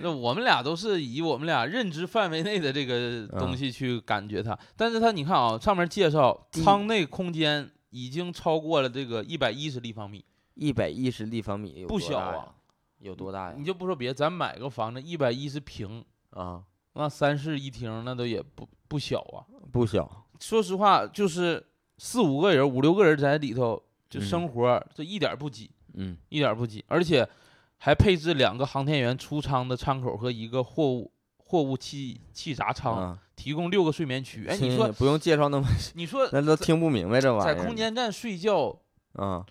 [SPEAKER 2] 那我们俩都是以我们俩认知范围内的这个东
[SPEAKER 1] 嗯
[SPEAKER 2] 西去感觉它，但是它你看啊，上面介绍
[SPEAKER 1] 第一
[SPEAKER 2] 舱内空间已经超过了这个一百一十立方米，
[SPEAKER 1] 一百一十立方米有
[SPEAKER 2] 不小
[SPEAKER 1] 大呀
[SPEAKER 2] 啊，
[SPEAKER 1] 有多大呀
[SPEAKER 2] 你？就不说别，咱买个房子一百一十平，
[SPEAKER 1] 啊，
[SPEAKER 2] 那三室一厅那都也不不小啊。
[SPEAKER 1] 不小。
[SPEAKER 2] 说实话，就是四五个人、五六个人在里头就
[SPEAKER 1] 嗯
[SPEAKER 2] 生活，这一点不挤，
[SPEAKER 1] 嗯
[SPEAKER 2] 一点不挤，而且还配置两个航天员出舱的舱口和一个货物货物气气闸舱，
[SPEAKER 1] 啊，
[SPEAKER 2] 提供六个睡眠区。哎，你说
[SPEAKER 1] 不用介绍那么，
[SPEAKER 2] 你说
[SPEAKER 1] 那都听不明白这玩意
[SPEAKER 2] 在。空间站睡觉
[SPEAKER 1] 嗯，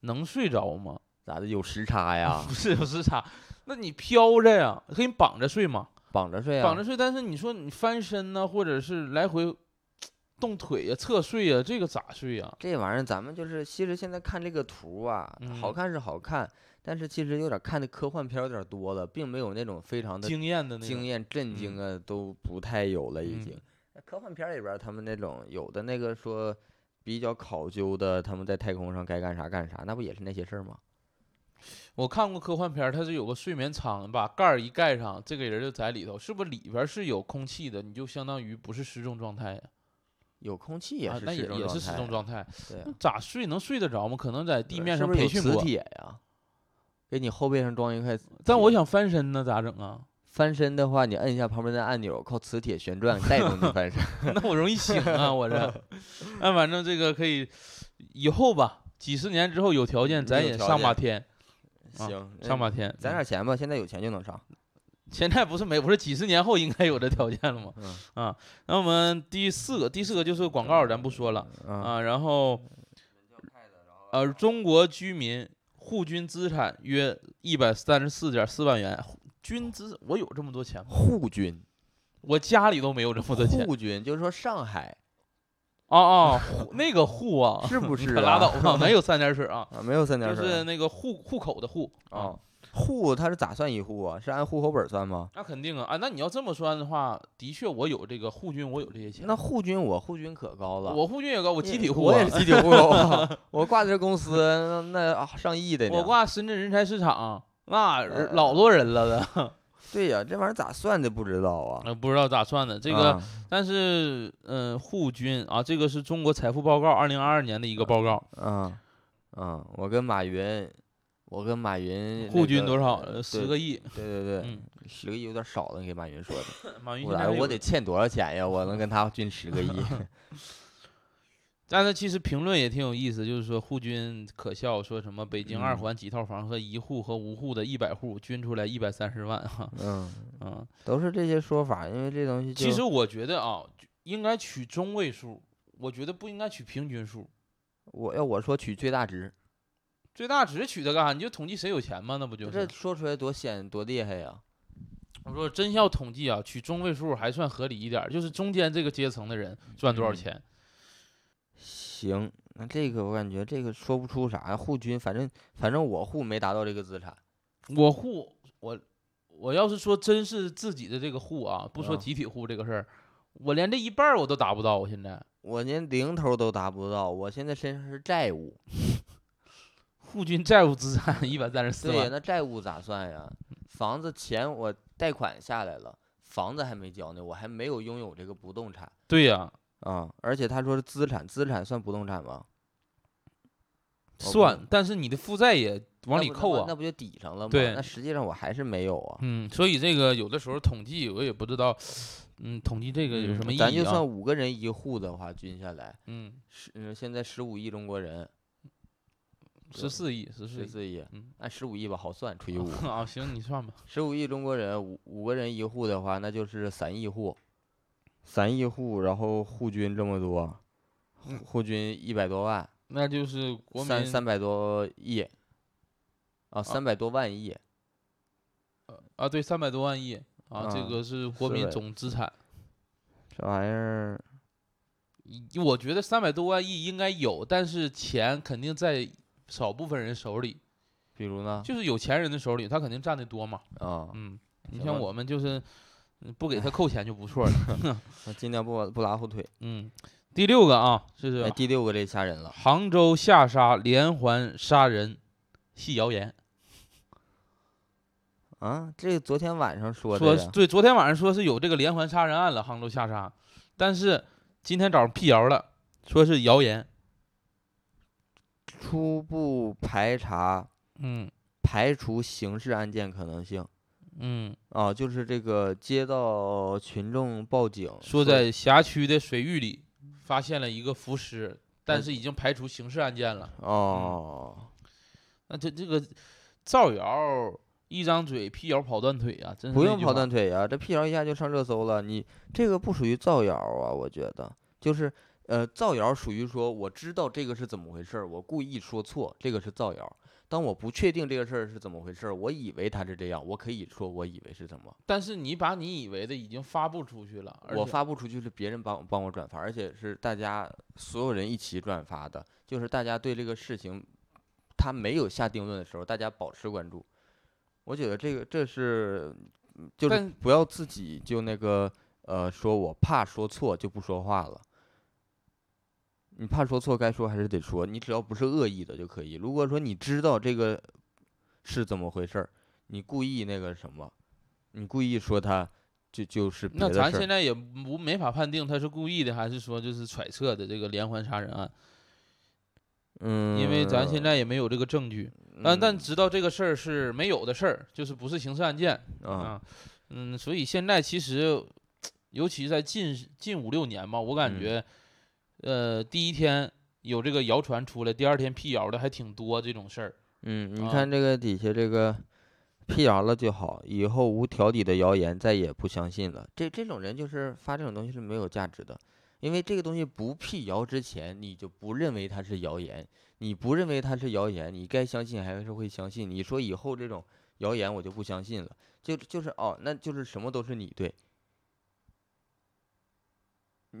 [SPEAKER 2] 能睡着吗？
[SPEAKER 1] 咋的有时差呀？
[SPEAKER 2] 不是有时差，那你飘着呀，可以绑着睡吗，
[SPEAKER 1] 绑着睡啊？
[SPEAKER 2] 绑着睡。但是你说你翻身呢，或者是来回动腿呀、侧睡呀，这个咋睡呀？
[SPEAKER 1] 这玩意儿咱们就是，其实现在看这个图啊，好
[SPEAKER 2] 嗯
[SPEAKER 1] 看是好看，但是其实有点看的科幻片儿有点多了，并没有那种非常的
[SPEAKER 2] 惊艳的那种。
[SPEAKER 1] 惊艳、震惊啊，都不太有了已
[SPEAKER 2] 嗯
[SPEAKER 1] 经。那科幻片儿里边儿，他们那种有的那个说比较考究的，他们在太空上该干啥干啥，那不也是那些事儿吗？
[SPEAKER 2] 我看过科幻片儿，它是有个睡眠舱，把盖儿一盖上，这个人就在里头，是不是里边儿是有空气的？你就相当于不是失重状态呀？
[SPEAKER 1] 有空气也
[SPEAKER 2] 啊，
[SPEAKER 1] 是
[SPEAKER 2] 那也也是失
[SPEAKER 1] 失重状态
[SPEAKER 2] 咋睡能睡得着吗？可能在地
[SPEAKER 1] 呃
[SPEAKER 2] 面上培训过。
[SPEAKER 1] 铁呀？给你后背上装一块磁。
[SPEAKER 2] 但我想翻身呢，咋整啊？
[SPEAKER 1] 翻身的话，你摁一下旁边的按钮，靠磁铁旋转带动你翻身。
[SPEAKER 2] 那我容易醒啊，我这。那反正这个可以，以后吧，几十年之后有条件，咱也上把天，啊
[SPEAKER 1] 行，
[SPEAKER 2] 上把天。
[SPEAKER 1] 攒
[SPEAKER 2] 嗯
[SPEAKER 1] 点钱吧，现在有钱就能上。
[SPEAKER 2] 现在不是没，不是几十年后应该有这条件了吗？
[SPEAKER 1] 嗯
[SPEAKER 2] 啊，那我们第四个，第四个就是广告，咱不说了
[SPEAKER 1] 啊，
[SPEAKER 2] 啊。然后，呃，中国居民户均资产约一百三十四点四万元，均资我有这么多钱吗？
[SPEAKER 1] 户均，
[SPEAKER 2] 我家里都没有这么多钱。
[SPEAKER 1] 户均就是说上海
[SPEAKER 2] 哦哦，户那个户啊，
[SPEAKER 1] 是不是
[SPEAKER 2] 可拉
[SPEAKER 1] 啊
[SPEAKER 2] 倒吧，没有三点水啊，
[SPEAKER 1] 啊，没有三点水
[SPEAKER 2] 就是那个户户口的户啊。
[SPEAKER 1] 啊。户他是咋算一户啊？是按户口本算吗？
[SPEAKER 2] 那肯定啊啊！那你要这么算的话，的确我有这个户均，我有这些钱。
[SPEAKER 1] 那户均我户均可高了，
[SPEAKER 2] 我户均也高，我集体户、啊，
[SPEAKER 1] 我也是集体户口啊，我挂的这公司那那啊上亿的呢。
[SPEAKER 2] 我挂深圳人才市场，那老多人了的，
[SPEAKER 1] 对呀，这玩意儿咋算的不知道啊。
[SPEAKER 2] 呃不知道咋算的。这个，
[SPEAKER 1] 啊
[SPEAKER 2] 但是嗯、呃户均啊，这个是中国财富报告二零二二年的一个报告，
[SPEAKER 1] 嗯嗯，我跟马云，我跟马云
[SPEAKER 2] 户均
[SPEAKER 1] 那个
[SPEAKER 2] 多少？十个亿。
[SPEAKER 1] 对对对，
[SPEAKER 2] 嗯，
[SPEAKER 1] 十个亿有点少了，你给马云说的。
[SPEAKER 2] 马云
[SPEAKER 1] 我来我得欠多少钱呀？我能跟他均十个亿？
[SPEAKER 2] 但是其实评论也挺有意思，就是说户均可笑，说什么北京二
[SPEAKER 1] 嗯
[SPEAKER 2] 环几套房和一户和无户的一百户均出来一百三十万哈，
[SPEAKER 1] 嗯，
[SPEAKER 2] 嗯，
[SPEAKER 1] 都是这些说法，因为这东西
[SPEAKER 2] 其实我觉得啊，应该取中位数，我觉得不应该取平均数。
[SPEAKER 1] 我要我说取最大值，
[SPEAKER 2] 最大值取它干啥？你就统计谁有钱吗？那不就
[SPEAKER 1] 这？说出来多显多厉害呀！
[SPEAKER 2] 我说真要统计啊，取中位数还算合理一点儿，就是中间这个阶层的人赚多少
[SPEAKER 1] 嗯
[SPEAKER 2] 钱。
[SPEAKER 1] 行，那这个我感觉这个说不出啥呀。户均，反正反正我户没达到这个资产。
[SPEAKER 2] 我户我我要是说真是自己的这个户啊，不说
[SPEAKER 1] 啊
[SPEAKER 2] 集体户这个事儿，我连这一半儿我都达不到。我现在
[SPEAKER 1] 我连零头都达不到，我现在身上是债务。
[SPEAKER 2] 户均债务资产一百三十四
[SPEAKER 1] 对呀，
[SPEAKER 2] 万，
[SPEAKER 1] 那债务咋算呀？房子钱我贷款下来了，房子还没交呢，我还没有拥有这个不动产
[SPEAKER 2] 对呀、
[SPEAKER 1] 啊。而且他说是资产，资产算不动产吗？不
[SPEAKER 2] 算，但是你的负债也往
[SPEAKER 1] 那不那
[SPEAKER 2] 里扣啊。
[SPEAKER 1] 不那不就抵上了吗？
[SPEAKER 2] 对
[SPEAKER 1] 那实际上我还是没有啊。
[SPEAKER 2] 嗯，所以这个有的时候统计我也不知道，嗯，统计这个有什么意义
[SPEAKER 1] 咱就算
[SPEAKER 2] 啊？
[SPEAKER 1] 五个人一户的话，均下来
[SPEAKER 2] 嗯，
[SPEAKER 1] 十，嗯，现在十五亿中国人，
[SPEAKER 2] 十四亿，十四亿。
[SPEAKER 1] 十四亿，
[SPEAKER 2] 嗯
[SPEAKER 1] 按十五亿吧，好算，除以五。
[SPEAKER 2] 啊，行，你算吧。
[SPEAKER 1] 十五亿中国人，五五个人一户的话，那就是三亿户，三亿户，然后户均这么多，
[SPEAKER 2] 嗯
[SPEAKER 1] 户户均一百多万，
[SPEAKER 2] 那就是国民
[SPEAKER 1] 三三百多亿，啊，三百多万亿，
[SPEAKER 2] 啊，对，三百多万亿啊，这
[SPEAKER 1] 啊
[SPEAKER 2] 个是国民总资产。
[SPEAKER 1] 这玩意儿，
[SPEAKER 2] 我觉得三百多万亿应该有，但是钱肯定在少部分人手里，
[SPEAKER 1] 比如呢？
[SPEAKER 2] 就是有钱人的手里，他肯定占的多嘛。
[SPEAKER 1] 啊，
[SPEAKER 2] 嗯，你像我们就是嗯不给他扣钱就不错了。
[SPEAKER 1] 我 尽量不不拉后腿。
[SPEAKER 2] 嗯，第六个啊，这是
[SPEAKER 1] 哎，第六个这吓人了，
[SPEAKER 2] 杭州下沙连环杀人系谣言，
[SPEAKER 1] 啊，这个昨天晚上说的，
[SPEAKER 2] 说对，昨天晚上说是有这个连环杀人案了，杭州下沙，但是今天早上辟谣了，说是谣言。
[SPEAKER 1] 初步排查
[SPEAKER 2] 嗯
[SPEAKER 1] 排除刑事案件可能性。
[SPEAKER 2] 嗯，
[SPEAKER 1] 啊，就是这个接到群众报警
[SPEAKER 2] 说在辖区的水域里发现了一个浮尸，但是已经排除刑事案件了。
[SPEAKER 1] 哦，
[SPEAKER 2] 那这这个造谣一张嘴辟谣跑断腿啊，真是
[SPEAKER 1] 不用跑断腿啊、这辟谣一下就上热搜了。你这个不属于造谣啊，我觉得就是呃，造谣属于说我知道这个是怎么回事儿，我故意说错，这个是造谣。当我不确定这个事儿是怎么回事儿，我以为他是这样，我可以说我以为是怎么。
[SPEAKER 2] 但是你把你以为的已经发布出去了，而
[SPEAKER 1] 我发布出去是别人帮帮我转发，而且是大家所有人一起转发的，就是大家对这个事情他没有下定论的时候，大家保持关注。我觉得这个这是嗯就是不要自己就那个呃说我怕说错就不说话了。你怕说错，该说还是得说，你只要不是恶意的就可以。如果说你知道这个是怎么回事儿，你故意那个什么，你故意说他就就是别
[SPEAKER 2] 那
[SPEAKER 1] 的事。
[SPEAKER 2] 咱现在也不没法判定他是故意的，还是说就是揣测的这个连环杀人案，
[SPEAKER 1] 嗯，
[SPEAKER 2] 因为咱现在也没有这个证据。但但
[SPEAKER 1] 嗯
[SPEAKER 2] 知道这个事儿是没有的事儿，就是不是刑事案件
[SPEAKER 1] 啊，
[SPEAKER 2] 啊。嗯，所以现在其实，尤其在近近五六年吧，我感
[SPEAKER 1] 嗯
[SPEAKER 2] 觉，呃，第一天有这个谣传出来，第二天辟谣的还挺多这种事儿。
[SPEAKER 1] 嗯，你
[SPEAKER 2] 啊
[SPEAKER 1] 看这个底下这个辟谣了就好，以后无条理的谣言再也不相信了。这这种人就是发这种东西是没有价值的，因为这个东西不辟谣之前，你就不认为它是谣言，你不认为它是谣言，你该相信还是会相信。你说以后这种谣言我就不相信了，就就是哦，那就是什么都是你对。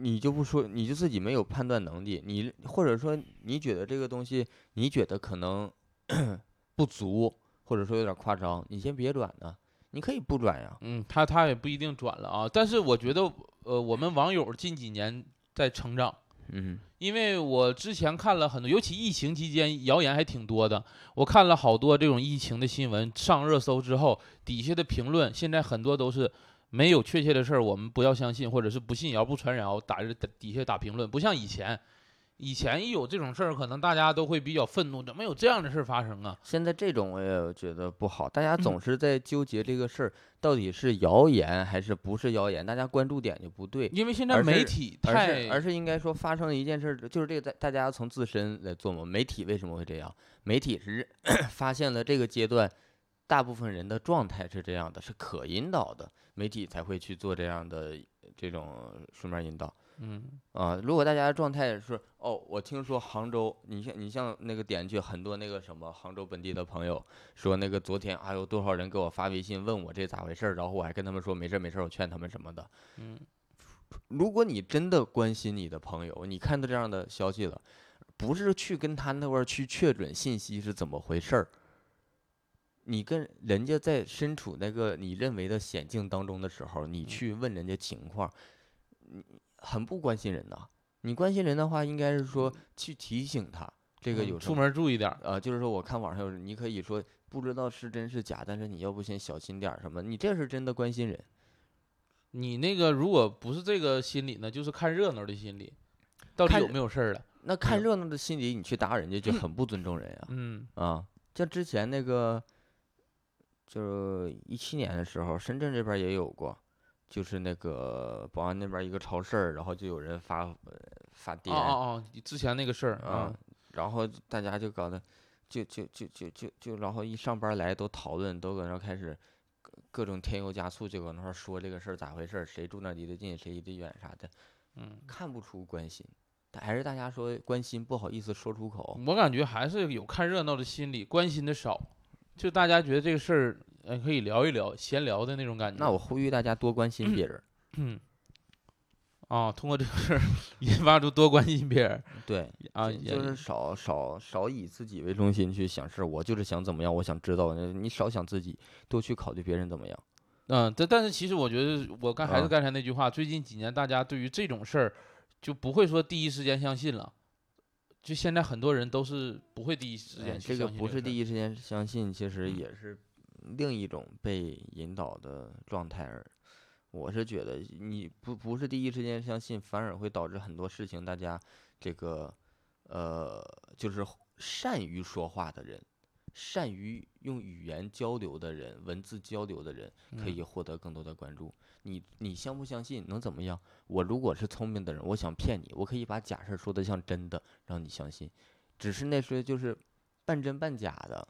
[SPEAKER 1] 你就不说，你就自己没有判断能力，你或者说你觉得这个东西，你觉得可能 不足，或者说有点夸张，你先别转呢，你可以不转呀。
[SPEAKER 2] 嗯，他他也不一定转了啊。但是我觉得，呃，我们网友近几年在成长。
[SPEAKER 1] 嗯
[SPEAKER 2] 因为我之前看了很多，尤其疫情期间谣言还挺多的。我看了好多这种疫情的新闻上热搜之后，底下的评论现在很多都是没有确切的事儿，我们不要相信，或者是不信谣不传谣，打着底下打评论，不像以前。以前一有这种事儿，可能大家都会比较愤怒，怎么有这样的事儿发生啊？
[SPEAKER 1] 现在这种我也觉得不好，大家
[SPEAKER 2] 嗯
[SPEAKER 1] 总是在纠结这个事儿到底是谣言还是不是谣言，大家关注点就不对。
[SPEAKER 2] 因为现在媒体
[SPEAKER 1] 而
[SPEAKER 2] 太
[SPEAKER 1] 是而是应该说发生了一件事儿，就是这个大大家要从自身来做嘛。媒体为什么会这样？媒体是 发现了这个阶段大部分人的状态是这样的，是可引导的，媒体才会去做这样的这种书面引导。
[SPEAKER 2] 嗯
[SPEAKER 1] 啊，如果大家的状态是哦，我听说杭州，你像你像那个点去很多那个什么杭州本地的朋友说那个昨天还有多少人给我发微信问我这咋回事儿，然后我还跟他们说没事没事，我劝他们什么的。
[SPEAKER 2] 嗯，
[SPEAKER 1] 如果你真的关心你的朋友，你看到这样的消息了，不是去跟他那块儿去确准信息是怎么回事儿，你跟人家在身处那个你认为的险境当中的时候，你去问人家情况，你很不关心人呐。你关心人的话，应该是说去提醒他这个有出
[SPEAKER 2] 门注意点儿。
[SPEAKER 1] 呃，就是说我看网上有，你可以说不知道是真是假，但是你要不先小心点儿什么，你这是真的关心人。
[SPEAKER 2] 你那个如果不是这个心理呢，就是看热闹的心理，到底有没有事儿了？
[SPEAKER 1] 那看热闹的心理，你去打人家就很不尊重人呀、
[SPEAKER 2] 嗯
[SPEAKER 1] 啊，像之前那个，就是一七年的时候，深圳这边也有过，就是那个宝安那边一个超市，然后就有人发呃发
[SPEAKER 2] 哦
[SPEAKER 1] 癫
[SPEAKER 2] 哦哦，之前那个事儿
[SPEAKER 1] 啊
[SPEAKER 2] 啊，，
[SPEAKER 1] 然后大家就搞得，就就就就就就，然后一上班来都讨论，都搁那开始各各种添油加醋，就搁那块说这个事儿咋回事儿，谁住那离得近，谁离得远啥的，
[SPEAKER 2] 嗯，
[SPEAKER 1] 看不出关心，但还是大家说关心不好意思说出口。
[SPEAKER 2] 我感觉还是有看热闹的心理，关心的少，就大家觉得这个事儿，呃，可以聊一聊，闲聊的那种感觉。
[SPEAKER 1] 那我呼吁大家多关心别人。
[SPEAKER 2] 嗯，啊，通过这个事儿引发出多关心别人
[SPEAKER 1] 对，
[SPEAKER 2] 啊，
[SPEAKER 1] 就是少少少以自己为中心去想事儿，我就是想怎么样，我想知道，呃你少想自己，多去考虑别人怎么样。
[SPEAKER 2] 嗯，但但是其实我觉得，我刚还是
[SPEAKER 1] 啊
[SPEAKER 2] 刚才那句话，最近几年大家对于这种事儿就不会说第一时间相信了，就现在很多人都是不会第一时
[SPEAKER 1] 哎
[SPEAKER 2] 间去
[SPEAKER 1] 这个不是第一时间相信，其实
[SPEAKER 2] 嗯
[SPEAKER 1] 也是另一种被引导的状态而。我是觉得你不不是第一时间相信，反而会导致很多事情大家这个呃，就是善于说话的人，善于用语言交流的人，文字交流的人，可
[SPEAKER 2] 嗯
[SPEAKER 1] 以获得更多的关注。你你相不相信能怎么样？我如果是聪明的人，我想骗你，我可以把假事儿说的像真的，让你相信。只是那些就是半真半假的，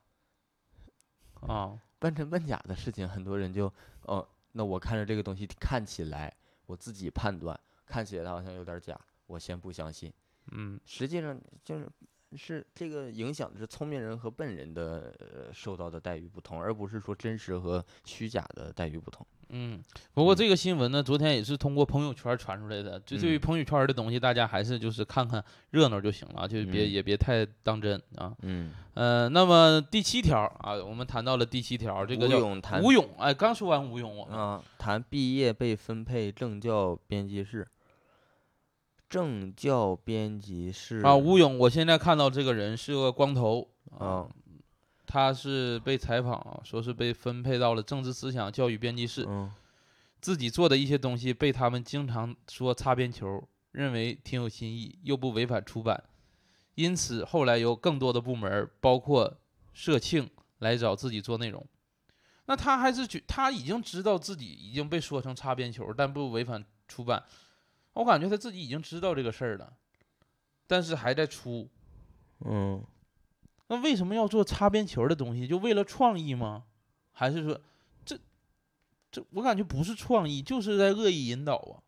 [SPEAKER 2] 啊，
[SPEAKER 1] 半真半假的事情，很多人就哦，那我看着这个东西看起来，我自己判断看起来它好像有点假，我先不相信。
[SPEAKER 2] 嗯
[SPEAKER 1] 实际上就是是这个影响的是聪明人和笨人的、呃、受到的待遇不同，而不是说真实和虚假的待遇不同。
[SPEAKER 2] 嗯。不过
[SPEAKER 1] 嗯
[SPEAKER 2] 这个新闻呢，昨天也是通过朋友圈传出来的。就对于
[SPEAKER 1] 嗯
[SPEAKER 2] 朋友圈的东西，大家还是就是看看热闹就行了，就别
[SPEAKER 1] 嗯
[SPEAKER 2] 也别太当真啊。
[SPEAKER 1] 嗯，
[SPEAKER 2] 呃，那么第七条啊，我们谈到了第七条，这个
[SPEAKER 1] 吴
[SPEAKER 2] 叫吴勇，哎，刚说完吴勇，我们
[SPEAKER 1] 啊，谈毕业被分配政教编辑室。政教编辑室
[SPEAKER 2] 啊，吴勇，我现在看到这个人是个光头
[SPEAKER 1] 啊，
[SPEAKER 2] 他是被采访啊，说是被分配到了政治思想教育编辑室，
[SPEAKER 1] 嗯
[SPEAKER 2] 自己做的一些东西被他们经常说擦边球，认为挺有新意，又不违反出版，因此后来有更多的部门，包括社庆来找自己做内容。那他还是觉他已经知道自己已经被说成擦边球，但不违反出版。我感觉他自己已经知道这个事儿了，但是还在出。
[SPEAKER 1] 嗯，
[SPEAKER 2] 那为什么要做擦边球的东西？就为了创意吗？还是说，这这我感觉不是创意，就是在恶意引导啊？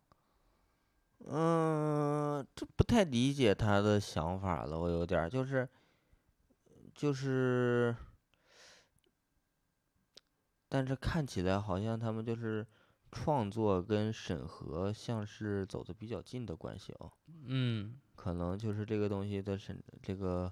[SPEAKER 1] 嗯，这不太理解他的想法了，我有点儿就是，就是，但是看起来好像他们就是创作跟审核像是走的比较近的关系哦，
[SPEAKER 2] 嗯。
[SPEAKER 1] 可能就是这个东西的审这个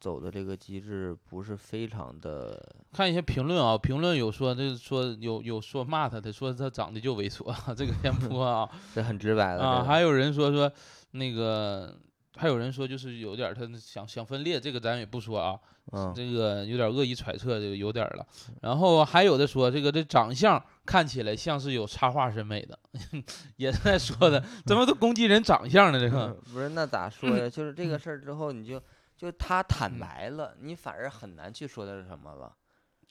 [SPEAKER 1] 走的这个机制不是非常的，
[SPEAKER 2] 看一些评论啊，评论有说，就是说有有说骂他的，说他长得就猥琐，这个先不说啊
[SPEAKER 1] 这很直白的
[SPEAKER 2] 啊，还有人说说那个，还有人说就是有点儿他想想分裂，这个咱也不说啊，
[SPEAKER 1] 嗯
[SPEAKER 2] 这个有点恶意揣测，这个有点儿了。然后还有的说这个这长相看起来像是有插画审美的，也在说的，怎么都攻击人长相呢？这个，
[SPEAKER 1] 不是那咋说呀？就是这个事儿之后，你就就他坦白了，你反而很难去说他是什么了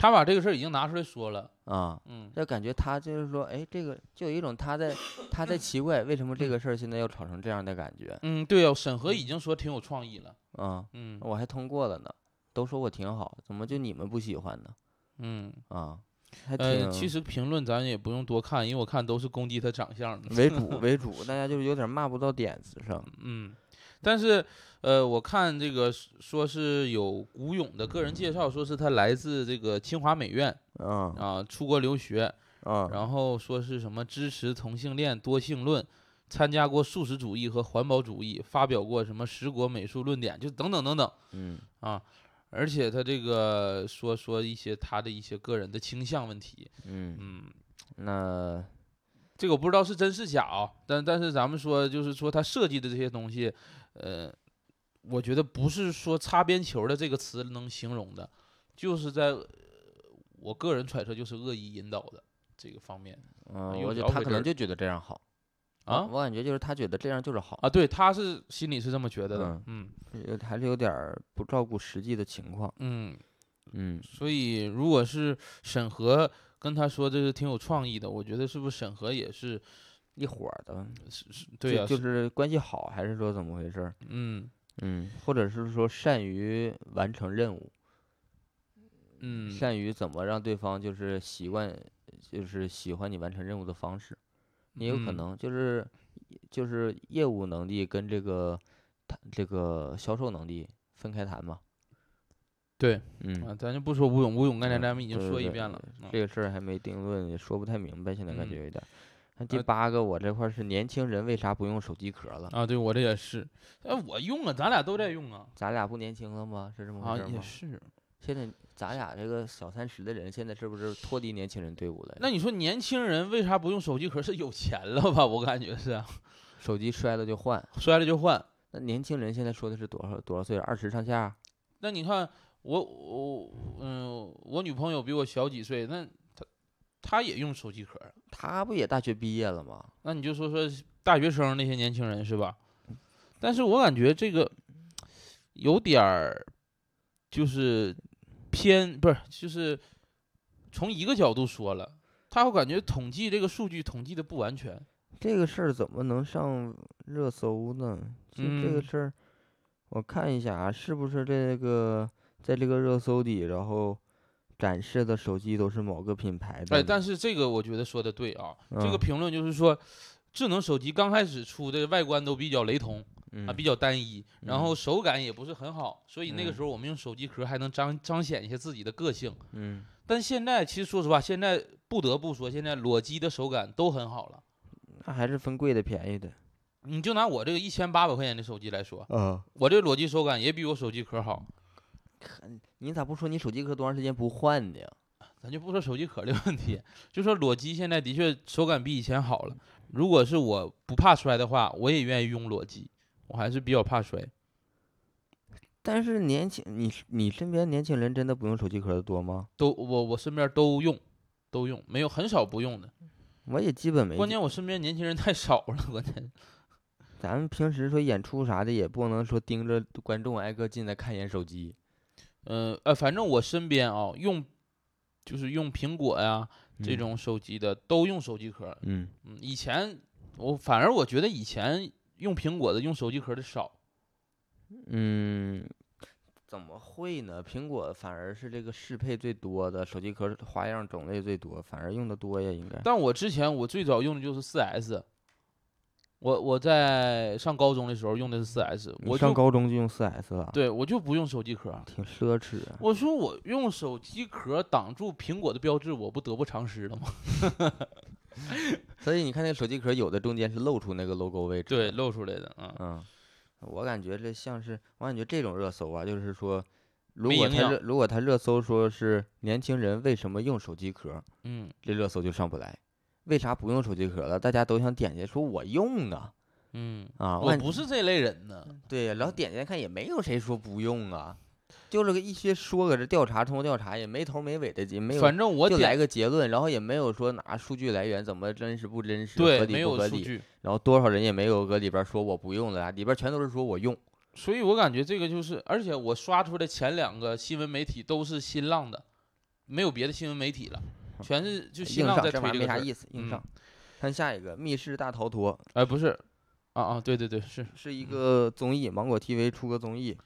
[SPEAKER 2] 他把这个事儿已经拿出来说了，
[SPEAKER 1] 啊。
[SPEAKER 2] 嗯
[SPEAKER 1] 就感觉他就是说，哎，这个就有一种他在他在奇怪，为什么这个事儿现在要吵成这样的感觉
[SPEAKER 2] 嗯，对啊，审核已经说挺有创意了，
[SPEAKER 1] 啊？
[SPEAKER 2] 嗯
[SPEAKER 1] 我还通过了呢，都说我挺好，怎么就你们不喜欢呢？
[SPEAKER 2] 嗯。
[SPEAKER 1] 啊，还
[SPEAKER 2] 呃，
[SPEAKER 1] 挺
[SPEAKER 2] 其实评论咱也不用多看，因为我看都是攻击他长相的。
[SPEAKER 1] 为主为主，大家就是有点骂不到点子上。
[SPEAKER 2] 嗯，但是呃，我看这个说是有古勇的个人介绍，说是他来自这个清华美院
[SPEAKER 1] 嗯
[SPEAKER 2] 啊，出国留学，
[SPEAKER 1] 嗯
[SPEAKER 2] 然后说是什么支持同性恋多性论，参加过素食主义和环保主义，发表过什么十国美术论点，就等等等等
[SPEAKER 1] 嗯
[SPEAKER 2] 啊。而且他这个说说一些他的一些个人的倾向问题，
[SPEAKER 1] 嗯，
[SPEAKER 2] 嗯，
[SPEAKER 1] 那
[SPEAKER 2] 这个我不知道是真是假啊，但但是咱们说就是说他设计的这些东西，呃，我觉得不是说擦边球的这个词能形容的，就是在呃我个人揣测就是恶意引导的这个方面
[SPEAKER 1] 嗯，
[SPEAKER 2] 又
[SPEAKER 1] 我觉得他可能就觉得这样好。
[SPEAKER 2] 啊？
[SPEAKER 1] 我感觉就是他觉得这样就是好，
[SPEAKER 2] 啊，对，他是心里是这么觉得的，嗯
[SPEAKER 1] 有还是有点不照顾实际的情况。
[SPEAKER 2] 嗯，
[SPEAKER 1] 嗯。
[SPEAKER 2] 所以如果是审核跟他说这是挺有创意的，我觉得是不是审核也是
[SPEAKER 1] 一伙儿的，
[SPEAKER 2] 是是对呀、
[SPEAKER 1] 就就是关系好，还是说怎么回事儿？
[SPEAKER 2] 嗯
[SPEAKER 1] 嗯，或者是说善于完成任务，
[SPEAKER 2] 嗯
[SPEAKER 1] 善于怎么让对方就是习惯，就是喜欢你完成任务的方式，也有可
[SPEAKER 2] 嗯
[SPEAKER 1] 能就是就是业务能力跟这个谈这个销售能力分开谈嘛。
[SPEAKER 2] 对
[SPEAKER 1] 嗯，
[SPEAKER 2] 啊，咱就不说吴勇，吴勇刚才
[SPEAKER 1] 嗯
[SPEAKER 2] 咱们已经说一遍了，啊
[SPEAKER 1] 这个事儿还没定论，也说不太明白，现在感
[SPEAKER 2] 嗯
[SPEAKER 1] 觉有点儿。那第
[SPEAKER 2] 呃
[SPEAKER 1] 八个，我这块儿是年轻人为啥不用手机壳了？
[SPEAKER 2] 啊，对我这也是，哎，我用啊，咱俩都在用啊，
[SPEAKER 1] 咱俩不年轻了吗？是这么
[SPEAKER 2] 啊
[SPEAKER 1] 回事儿吗？
[SPEAKER 2] 也是。
[SPEAKER 1] 现在咱俩这个小三十的人，现在是不是脱离年轻人队伍了？
[SPEAKER 2] 那你说年轻人为啥不用手机壳？是有钱了吧？我感觉是啊，
[SPEAKER 1] 手机摔了就换。
[SPEAKER 2] 摔了就换。
[SPEAKER 1] 那年轻人现在说的是多少多少岁？二十上下？
[SPEAKER 2] 那你看我我嗯，我女朋友比我小几岁，那她她也用手机壳，
[SPEAKER 1] 他不也大学毕业了吗？
[SPEAKER 2] 那你就说说大学生那些年轻人是吧？但是我感觉这个有点儿就是偏，不是就是从一个角度说了，他会感觉统计这个数据统计的不完全。
[SPEAKER 1] 这个事儿怎么能上热搜呢？就这个
[SPEAKER 2] 嗯
[SPEAKER 1] 事儿，我看一下啊，是不是这个在这个热搜里，然后展示的手机都是某个品牌的。
[SPEAKER 2] 哎，但是这个我觉得说的对啊，这个
[SPEAKER 1] 嗯
[SPEAKER 2] 评论就是说，智能手机刚开始出的外观都比较雷同
[SPEAKER 1] 嗯
[SPEAKER 2] 啊，比较单一，然
[SPEAKER 1] 嗯
[SPEAKER 2] 后手感也不是很好，所以那个
[SPEAKER 1] 嗯
[SPEAKER 2] 时候我们用手机壳还能彰彰显一下自己的个性。
[SPEAKER 1] 嗯，
[SPEAKER 2] 但现在其实说实话，现在不得不说，现在裸机的手感都很好了。
[SPEAKER 1] 那还是分贵的便宜的。
[SPEAKER 2] 你就拿我这个一千八百块钱的手机来说，
[SPEAKER 1] 嗯，
[SPEAKER 2] 我这裸机手感也比我手机壳好。
[SPEAKER 1] 你咋不说你手机壳多长时间不换呢？
[SPEAKER 2] 咱就不说手机壳的问题，就说裸机现在的确手感比以前好了。如果是我不怕摔的话，我也愿意用裸机，我还是比较怕摔。
[SPEAKER 1] 但是年轻，你你身边年轻人真的不用手机壳的多吗？
[SPEAKER 2] 都我我身边都用，都用，没有很少不用的。
[SPEAKER 1] 我也基本没。
[SPEAKER 2] 关键我身边年轻人太少了，关键
[SPEAKER 1] 咱们平时说演出啥的，也不能说盯着观众挨个进来看一眼手机。
[SPEAKER 2] 呃呃，反正我身边啊，用就是用苹果呀这
[SPEAKER 1] 嗯
[SPEAKER 2] 种手机的都用手机壳。
[SPEAKER 1] 嗯，
[SPEAKER 2] 嗯，以前我反而我觉得以前用苹果的用手机壳的少。
[SPEAKER 1] 嗯，怎么会呢？苹果反而是这个适配最多的，手机壳花样种类最多，反而用的多呀，应该。
[SPEAKER 2] 但我之前我最早用的就是四 S，我我在上高中的时候用的是四 S，我上
[SPEAKER 1] 高中就用四 S 了，
[SPEAKER 2] 对我就不用手机壳。
[SPEAKER 1] 挺奢侈啊。
[SPEAKER 2] 我说我用手机壳挡住苹果的标志，我不得不偿失了吗？
[SPEAKER 1] 所以你看那手机壳，有的中间是露出那个 logo 位置。
[SPEAKER 2] 对，。露出来的嗯。
[SPEAKER 1] 嗯，我感觉这像是，我感觉这种热搜啊，就是说，如果他热，如果他热搜说是年轻人为什么用手机壳，
[SPEAKER 2] 嗯，
[SPEAKER 1] 这热搜就上不来。为啥不用手机壳了？大家都想点进去，说我用啊
[SPEAKER 2] 嗯，
[SPEAKER 1] 啊！
[SPEAKER 2] 我不是这类人呢。
[SPEAKER 1] 对呀，然后点进来看也没有谁说不用啊，就是个一些说搁这调查，通过调查也没头没尾的，也没有，
[SPEAKER 2] 反正我
[SPEAKER 1] 就来个结论，然后也没有说拿数据来源怎么真实不真实，合
[SPEAKER 2] 对
[SPEAKER 1] 理
[SPEAKER 2] 没有数
[SPEAKER 1] 不合理，
[SPEAKER 2] 据，
[SPEAKER 1] 然后多少人也没有搁里边说我不用了，里边全都是说我用。
[SPEAKER 2] 所以我感觉这个就是，而且我刷出的前两个新闻媒体都是新浪的，没有别的新闻媒体了，全是就新
[SPEAKER 1] 硬
[SPEAKER 2] 浪在
[SPEAKER 1] 上这玩
[SPEAKER 2] 推这个事儿。
[SPEAKER 1] 意没啥意思，硬
[SPEAKER 2] 嗯
[SPEAKER 1] 上。看下一个《密室大逃脱
[SPEAKER 2] 哎，不是，啊啊，对对对，是》
[SPEAKER 1] 是一个综艺，芒果 TV 出个综艺，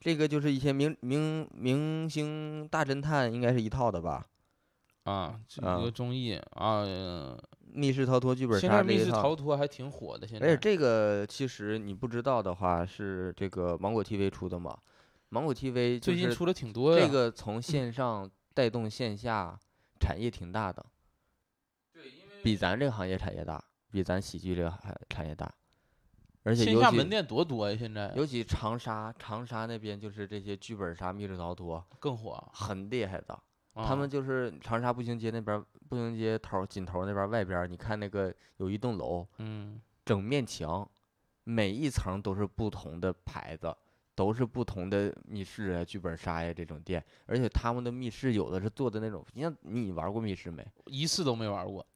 [SPEAKER 1] 这个就是一些明明明星大侦探，应该是一套的吧？
[SPEAKER 2] 啊，这
[SPEAKER 1] 啊
[SPEAKER 2] 个综艺啊，呃
[SPEAKER 1] 密室逃脱剧本
[SPEAKER 2] 现在
[SPEAKER 1] 杀这
[SPEAKER 2] 密室逃。脱还挺火的，现在。
[SPEAKER 1] 而且这个其实你不知道的话，是这个芒果 TV 出的嘛？芒果 TV
[SPEAKER 2] 最近出的挺多呀。
[SPEAKER 1] 这个从线上带动线下，产业挺大的。比咱这个行业产业大，比咱喜剧这个还产业大。而且
[SPEAKER 2] 线
[SPEAKER 1] 尤其
[SPEAKER 2] 下门店多多呀，现在
[SPEAKER 1] 尤其长沙，长沙那边就是这些剧本杀、密室逃脱
[SPEAKER 2] 更火啊。
[SPEAKER 1] 很厉害的。他
[SPEAKER 2] 啊
[SPEAKER 1] 们就是长沙步行街那边，步行街头儿尽头那边外边，你看那个有一栋楼，
[SPEAKER 2] 嗯
[SPEAKER 1] 整面墙，每一层都是不同的牌子，都是不同的密室啊、剧本杀呀这种店，而且他们的密室有的是做的那种，你像你玩过密室没？
[SPEAKER 2] 一次都没玩过。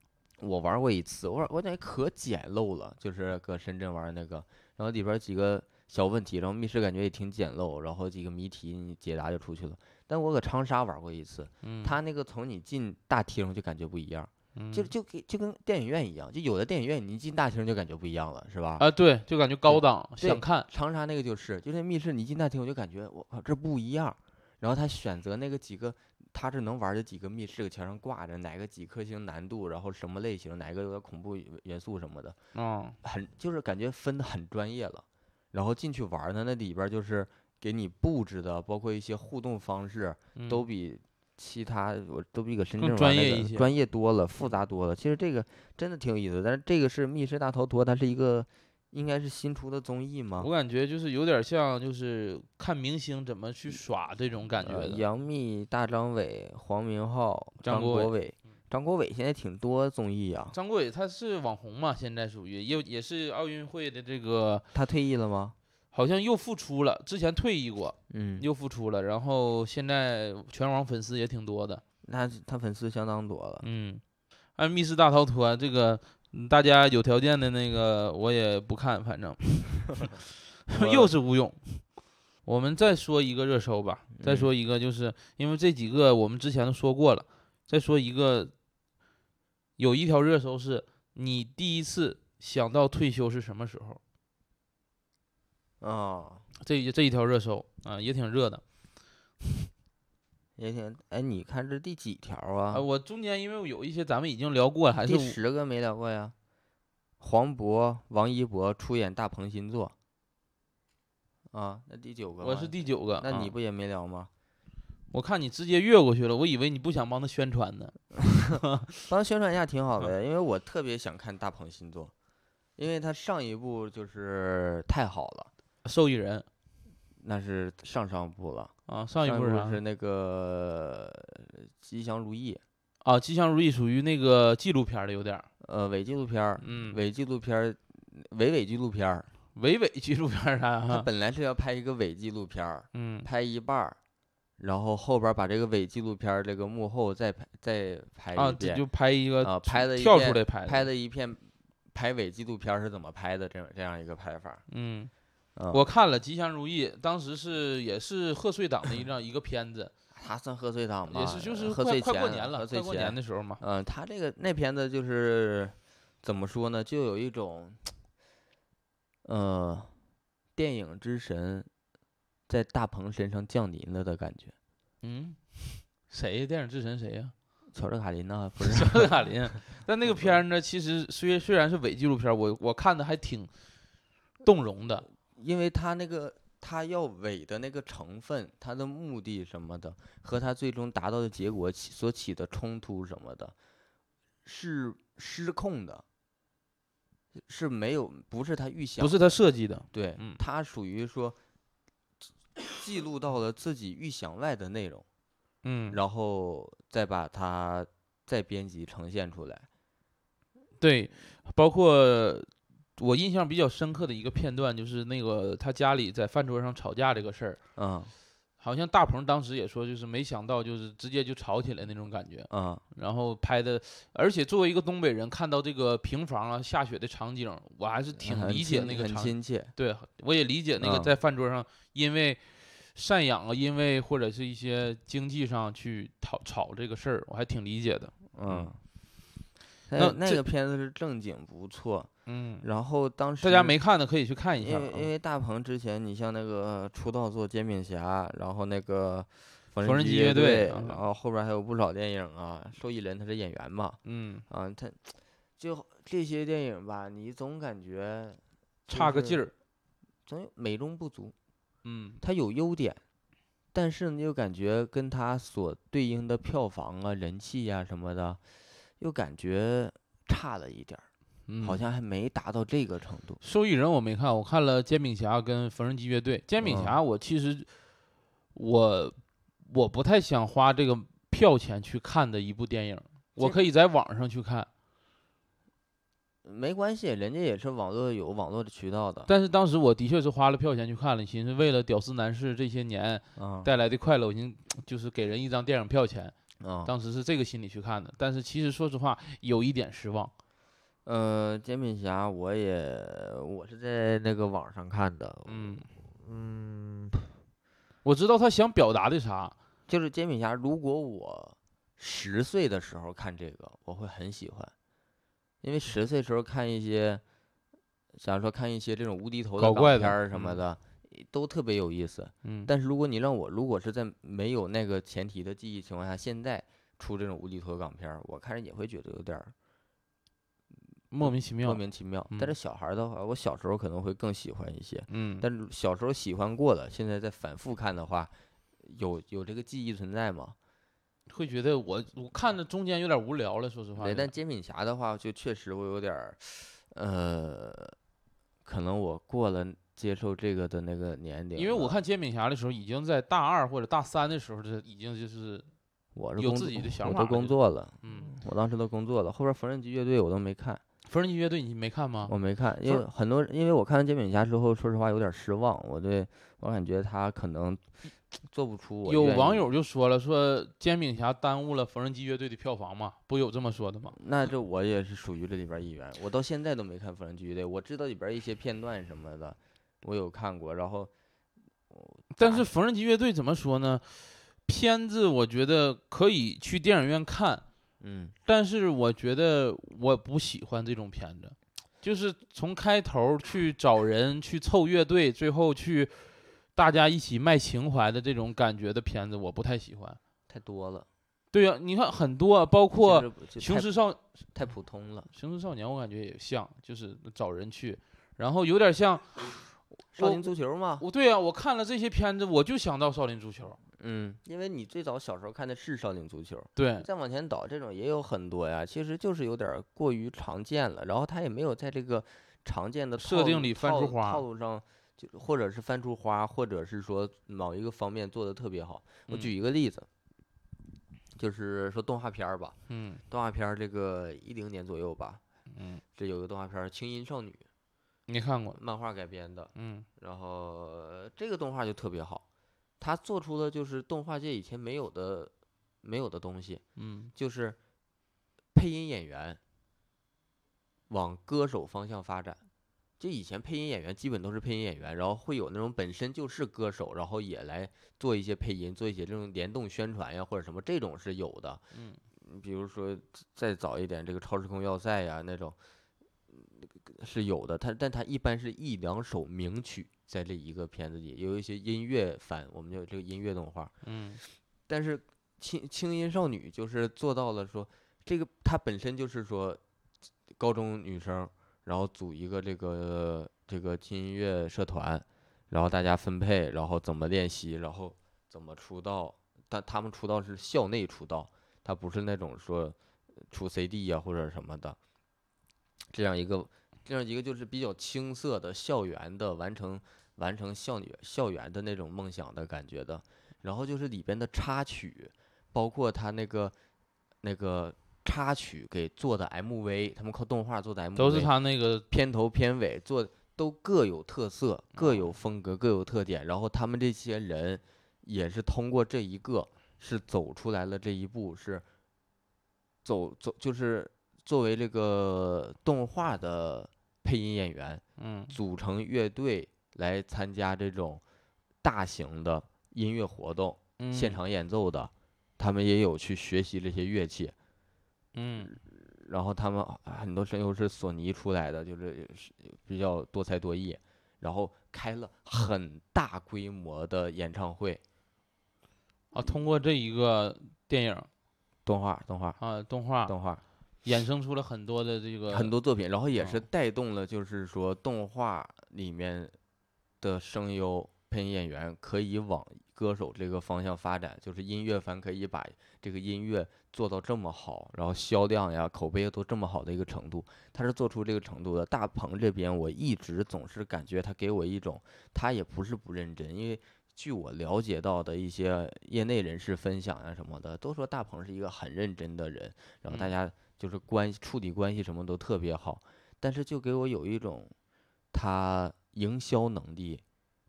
[SPEAKER 1] 我玩过一次，我玩我感觉可简陋了，就是搁深圳玩那个，然后里边几个小问题，然后密室感觉也挺简陋，然后几个谜题你解答就出去了。但我搁长沙玩过一次，
[SPEAKER 2] 嗯，
[SPEAKER 1] 他那个从你进大厅就感觉不一样，就
[SPEAKER 2] 嗯
[SPEAKER 1] 就给就跟电影院一样，就有的电影院你一进大厅就感觉不一样了，是吧？
[SPEAKER 2] 啊，对，就感觉高档，想看。
[SPEAKER 1] 长沙那个就是，就那密室，你进大厅我就感觉我靠这不一样。然后他选择那个几个，他这能玩的几个密室搁墙上挂着，哪个几颗星难度，然后什么类型，哪个有点恐怖元素什么的，
[SPEAKER 2] 啊，
[SPEAKER 1] 很就是感觉分的很专业了。然后进去玩呢，那里边就是给你布置的，包括一些互动方式，都
[SPEAKER 2] 嗯
[SPEAKER 1] 比其他我都比搁深圳玩那个
[SPEAKER 2] 专业一些
[SPEAKER 1] 专业多了，复杂多了。其实这个真的挺有意思，但是这个是密室大逃脱，它是一个应该是新出的综艺吗？
[SPEAKER 2] 我感觉就是有点像，就是看明星怎么去耍这种感觉
[SPEAKER 1] 呃。杨幂、大张伟、黄明昊、张
[SPEAKER 2] 张国伟
[SPEAKER 1] 国伟。张国伟现在挺多综艺啊，
[SPEAKER 2] 张国伟他是网红嘛，现在属于也也是奥运会的这个，
[SPEAKER 1] 他退役了吗？
[SPEAKER 2] 好像又复出了，之前退役过，
[SPEAKER 1] 嗯，
[SPEAKER 2] 又复出了，然后现在全网粉丝也挺多的。
[SPEAKER 1] 那他粉丝相当多了。
[SPEAKER 2] 嗯，按密室大逃脱这个，嗯大家有条件的那个我也不看，反正 又是无用。我们再说一个热搜吧，再
[SPEAKER 1] 嗯
[SPEAKER 2] 说一个，就是因为这几个我们之前都说过了，再说一个，有一条热搜是你第一次想到退休是什么时候？
[SPEAKER 1] 啊、
[SPEAKER 2] 这一这一条热搜啊，也挺热的。
[SPEAKER 1] 也挺哎，你看这第几条啊？
[SPEAKER 2] 啊，我中间因为有一些咱们已经聊过了，还是
[SPEAKER 1] 第十个没聊过呀。黄渤、王一博出演大鹏新作。啊，那第九个
[SPEAKER 2] 我是第九个，
[SPEAKER 1] 那你
[SPEAKER 2] 啊
[SPEAKER 1] 不也没聊吗？
[SPEAKER 2] 我看你直接越过去了，我以为你不想帮他宣传呢。
[SPEAKER 1] 帮他宣传一下挺好
[SPEAKER 2] 嗯
[SPEAKER 1] 的，因为我特别想看大鹏新作，因为他上一部就是太好了，
[SPEAKER 2] 受益人
[SPEAKER 1] 那是上上部了。
[SPEAKER 2] 啊，上一
[SPEAKER 1] 部
[SPEAKER 2] 部是啥？
[SPEAKER 1] 是那个吉祥如意，
[SPEAKER 2] 啊，吉祥如意属于那个纪录片儿的，有点儿，
[SPEAKER 1] 呃，伪纪录片儿，
[SPEAKER 2] 嗯，
[SPEAKER 1] 伪纪录片儿，伪伪纪录片儿。
[SPEAKER 2] 伪伪纪录片儿啥
[SPEAKER 1] 他？本来是要拍一个伪纪录片儿，
[SPEAKER 2] 嗯
[SPEAKER 1] 拍一半儿，然后后边儿把这个伪纪录片儿这个幕后再拍再拍
[SPEAKER 2] 啊，
[SPEAKER 1] 一遍，
[SPEAKER 2] 啊就拍一个
[SPEAKER 1] 啊拍的一
[SPEAKER 2] 跳出来拍的
[SPEAKER 1] 拍的一片拍伪纪录片儿是怎么拍的，这样这样一个拍法儿。
[SPEAKER 2] 嗯，
[SPEAKER 1] 嗯，
[SPEAKER 2] 我看了《吉祥如意》，当时是也是贺岁档的一张 一个片子，
[SPEAKER 1] 他算贺岁档吧，
[SPEAKER 2] 也是就是
[SPEAKER 1] 贺岁前
[SPEAKER 2] 快快过年了，
[SPEAKER 1] 贺岁
[SPEAKER 2] 快过年
[SPEAKER 1] 前
[SPEAKER 2] 的时候嘛。
[SPEAKER 1] 嗯，他这个那片子就是怎么说呢，就有一种，呃，电影之神在大鹏身上降临了的感觉。
[SPEAKER 2] 嗯，谁呀？电影之神谁呀？
[SPEAKER 1] 乔治卡林呐，不是？
[SPEAKER 2] 乔治卡林。但那个片儿呢，其实虽虽然是伪纪录片儿，我我看的还挺动容的。
[SPEAKER 1] 因为他那个他要伪的那个成分，他的目的什么的，和他最终达到的结果起所起的冲突什么的，是失控的，是没有，不是他预想
[SPEAKER 2] 不是他设计的，
[SPEAKER 1] 对，
[SPEAKER 2] 嗯
[SPEAKER 1] 它属于说记录到了自己预想外的内容，
[SPEAKER 2] 嗯，
[SPEAKER 1] 然后再把它再编辑呈现出来。
[SPEAKER 2] 对，包括我印象比较深刻的一个片段，就是那个他家里在饭桌上吵架这个事儿，
[SPEAKER 1] 嗯
[SPEAKER 2] 好像大鹏当时也说，就是没想到，就是直接就吵起来那种感觉。
[SPEAKER 1] 嗯
[SPEAKER 2] 然后拍的，而且作为一个东北人，看到这个平房啊下雪的场景，我还是挺理解那个场
[SPEAKER 1] 亲切。
[SPEAKER 2] 对，我也理解那个
[SPEAKER 1] 嗯
[SPEAKER 2] 在饭桌上因为赡养啊，因为或者是一些经济上去吵吵这个事儿，我还挺理解的。
[SPEAKER 1] 嗯，
[SPEAKER 2] 那
[SPEAKER 1] 那个片子是正经不错。
[SPEAKER 2] 嗯，
[SPEAKER 1] 然后当时
[SPEAKER 2] 大家没看的可以去看一下啊。
[SPEAKER 1] 因为因为大鹏之前你像那个出道做《煎饼侠》，然后那个缝纫
[SPEAKER 2] 机乐队
[SPEAKER 1] 然后后边还有不少电影啊。受益人他是演员嘛，
[SPEAKER 2] 嗯，
[SPEAKER 1] 啊，他就这些电影吧，你总感觉，
[SPEAKER 2] 差个劲儿。
[SPEAKER 1] 总有美中不足。
[SPEAKER 2] 嗯，
[SPEAKER 1] 他有优点，但是你，又感觉跟他所对应的票房啊、人气呀、什么的，又感觉差了一点儿，
[SPEAKER 2] 嗯
[SPEAKER 1] 好像还没达到这个程度。
[SPEAKER 2] 受益人我没看，我看了煎饼侠跟缝纫机乐队。煎饼
[SPEAKER 1] 嗯
[SPEAKER 2] 侠我其实我我不太想花这个票钱去看的一部电影，我可以在网上去看。
[SPEAKER 1] 没关系，人家也是网络有网络的渠道的。
[SPEAKER 2] 但是当时我的确是花了票钱去看了，寻思为了屌丝男士这些年
[SPEAKER 1] 啊
[SPEAKER 2] 带来的快乐，我寻思就是给人一张电影票钱，
[SPEAKER 1] 啊，
[SPEAKER 2] 当时是这个心理去看的。但是其实说实话，有一点失望。
[SPEAKER 1] 呃，煎饼侠我也我是在那个网上看的，
[SPEAKER 2] 嗯，
[SPEAKER 1] 嗯，
[SPEAKER 2] 我知道他想表达的啥。
[SPEAKER 1] 就是煎饼侠，如果我十岁的时候看这个，我会很喜欢，因为十岁时候看一些，假如说看一些这种无敌头的
[SPEAKER 2] 搞怪
[SPEAKER 1] 片儿什么
[SPEAKER 2] 嗯
[SPEAKER 1] 的，都特别有意思。
[SPEAKER 2] 嗯，
[SPEAKER 1] 但是如果你让我，如果是在没有那个前提的记忆情况下，现在出这种无厘头港片儿，我看着也会觉得有点儿
[SPEAKER 2] 莫名其妙。
[SPEAKER 1] 莫名其妙。但
[SPEAKER 2] 嗯
[SPEAKER 1] 是小孩儿的话，我小时候可能会更喜欢一些，
[SPEAKER 2] 嗯，
[SPEAKER 1] 但是小时候喜欢过了，现在再反复看的话，有有这个记忆存在吗？
[SPEAKER 2] 会觉得我我看着中间有点无聊了，说实话
[SPEAKER 1] 对，但煎饼侠的话，就确实我有点儿，呃，可能我过了接受这个的那个年龄。
[SPEAKER 2] 因为我看煎饼侠的时候，已经在大二或者大三的时候，这已经就是有自
[SPEAKER 1] 我是工作
[SPEAKER 2] 己的想
[SPEAKER 1] 我都
[SPEAKER 2] 法了就
[SPEAKER 1] 工作了，
[SPEAKER 2] 嗯，
[SPEAKER 1] 我当时都工作了，后边缝纫机乐队我都没看，
[SPEAKER 2] 缝纫机乐队你没看吗？
[SPEAKER 1] 我没看，因为很多人，因为我看完煎饼侠之后，说实话有点失望，我对我感觉他可能做不出我
[SPEAKER 2] 有网友就说了，说煎饼侠耽误了缝纫机乐队的票房嘛，不有这么说的吗？
[SPEAKER 1] 那这我也是属于这里边一员，我到现在都没看缝纫机乐队，我知道里边一些片段什么的，我有看过，然后
[SPEAKER 2] 但是缝纫机乐队怎么说呢？片子我觉得可以去电影院看，
[SPEAKER 1] 嗯
[SPEAKER 2] 但是我觉得我不喜欢这种片子，就是从开头去找人去凑乐队，最后去大家一起卖情怀的这种感觉的片子，我不太喜欢。
[SPEAKER 1] 太多了，
[SPEAKER 2] 对呀、你看很多，啊包括雄狮少
[SPEAKER 1] 太普通了。
[SPEAKER 2] 雄狮少年》，我感觉也像，就是找人去，然后有点像我
[SPEAKER 1] 少林足球吗，
[SPEAKER 2] 我对啊、我看了这些片子，我就想到少林足球。
[SPEAKER 1] 嗯，因为你最早小时候看的是少林足球，
[SPEAKER 2] 对，
[SPEAKER 1] 再往前倒，这种也有很多呀，其实就是有点过于常见了，然后他也没有在这个常见的套路
[SPEAKER 2] 设定里翻
[SPEAKER 1] 套
[SPEAKER 2] 出花
[SPEAKER 1] 套路上，就或者是翻出花，或者是说某一个方面做的特别好。我
[SPEAKER 2] 嗯
[SPEAKER 1] 举一个例子，就是说动画片儿吧，
[SPEAKER 2] 嗯
[SPEAKER 1] 动画片儿这个一零年左右吧，
[SPEAKER 2] 嗯，
[SPEAKER 1] 这有个动画片儿《轻音少女》，
[SPEAKER 2] 你看过？
[SPEAKER 1] 漫画改编的，
[SPEAKER 2] 嗯
[SPEAKER 1] 然后呃这个动画就特别好，他做出的就是动画界以前没有的没有的东西。
[SPEAKER 2] 嗯
[SPEAKER 1] 就是配音演员往歌手方向发展。就以前配音演员基本都是配音演员，然后会有那种本身就是歌手，然后也来做一些配音，做一些这种联动宣传呀或者什么，这种是有的。
[SPEAKER 2] 嗯
[SPEAKER 1] 嗯，比如说再早一点，这个超时空要塞呀那种，嗯是有的。它但它一般是一两首名曲在这一个片子里，有一些音乐番，我们叫这个音乐动画。
[SPEAKER 2] 嗯
[SPEAKER 1] 但是轻轻音少女就是做到了说，这个它本身就是说高中女生，然后组一个这个这个轻音乐社团，然后大家分配，然后怎么练习，然后怎么出道。但他们出道是校内出道，他不是那种说出 CD 啊、或者什么的，这样一个这样一个就是比较青涩的校园的完成完成校女校园的那种梦想的感觉的。然后就是里边的插曲，包括他那个那个插曲给做的 MV，他们靠动画做的 MV，
[SPEAKER 2] 都是他那个
[SPEAKER 1] 片头片尾做都各有特色，各有风格，各有特点。然后他们这些人也是通过这一个是走出来了这一步，是走走就是作为这个动画的配音演员，
[SPEAKER 2] 嗯。
[SPEAKER 1] 组成乐队来参加这种大型的音乐活动。
[SPEAKER 2] 嗯。
[SPEAKER 1] 现场演奏的，他们也有去学习这些乐器，
[SPEAKER 2] 嗯。
[SPEAKER 1] 然后他们很多声优是索尼出来的，就是是比较多才多艺，然后开了很大规模的演唱会，
[SPEAKER 2] 啊，通过这一个电影
[SPEAKER 1] 动画动画。
[SPEAKER 2] 啊动画。
[SPEAKER 1] 动画
[SPEAKER 2] 衍生出了很多的这个
[SPEAKER 1] 很多作品，然后也是
[SPEAKER 2] 嗯
[SPEAKER 1] 带动了，就是说动画里面的声优配音演员可以往歌手这个方向发展，就是音乐番可以把这个音乐做到这么好，然后销量呀、口碑都这么好的一个程度，他是做出这个程度的。大鹏这边我一直总是感觉他给我一种，他也不是不认真，因为据我了解到的一些业内人士分享呀什么的，都说大鹏是一个很认真的人，然后大
[SPEAKER 2] 嗯
[SPEAKER 1] 家就是关系处理关系什么都特别好，但是就给我有一种他营销能力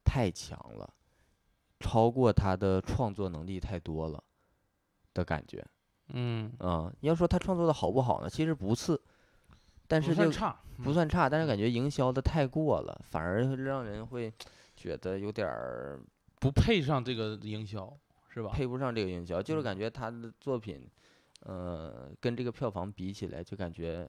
[SPEAKER 1] 太强了，超过他的创作能力太多了的感觉。
[SPEAKER 2] 嗯
[SPEAKER 1] 嗯，要说他创作的好不好呢？其实不次，但是就
[SPEAKER 2] 不算差
[SPEAKER 1] 不算差，但是感觉营销的太过了，反而让人会觉得有点儿
[SPEAKER 2] 不配上这个营销是吧？
[SPEAKER 1] 配不上这个营销，就是
[SPEAKER 2] 嗯
[SPEAKER 1] 感觉他的作品，呃，跟这个票房比起来，就感觉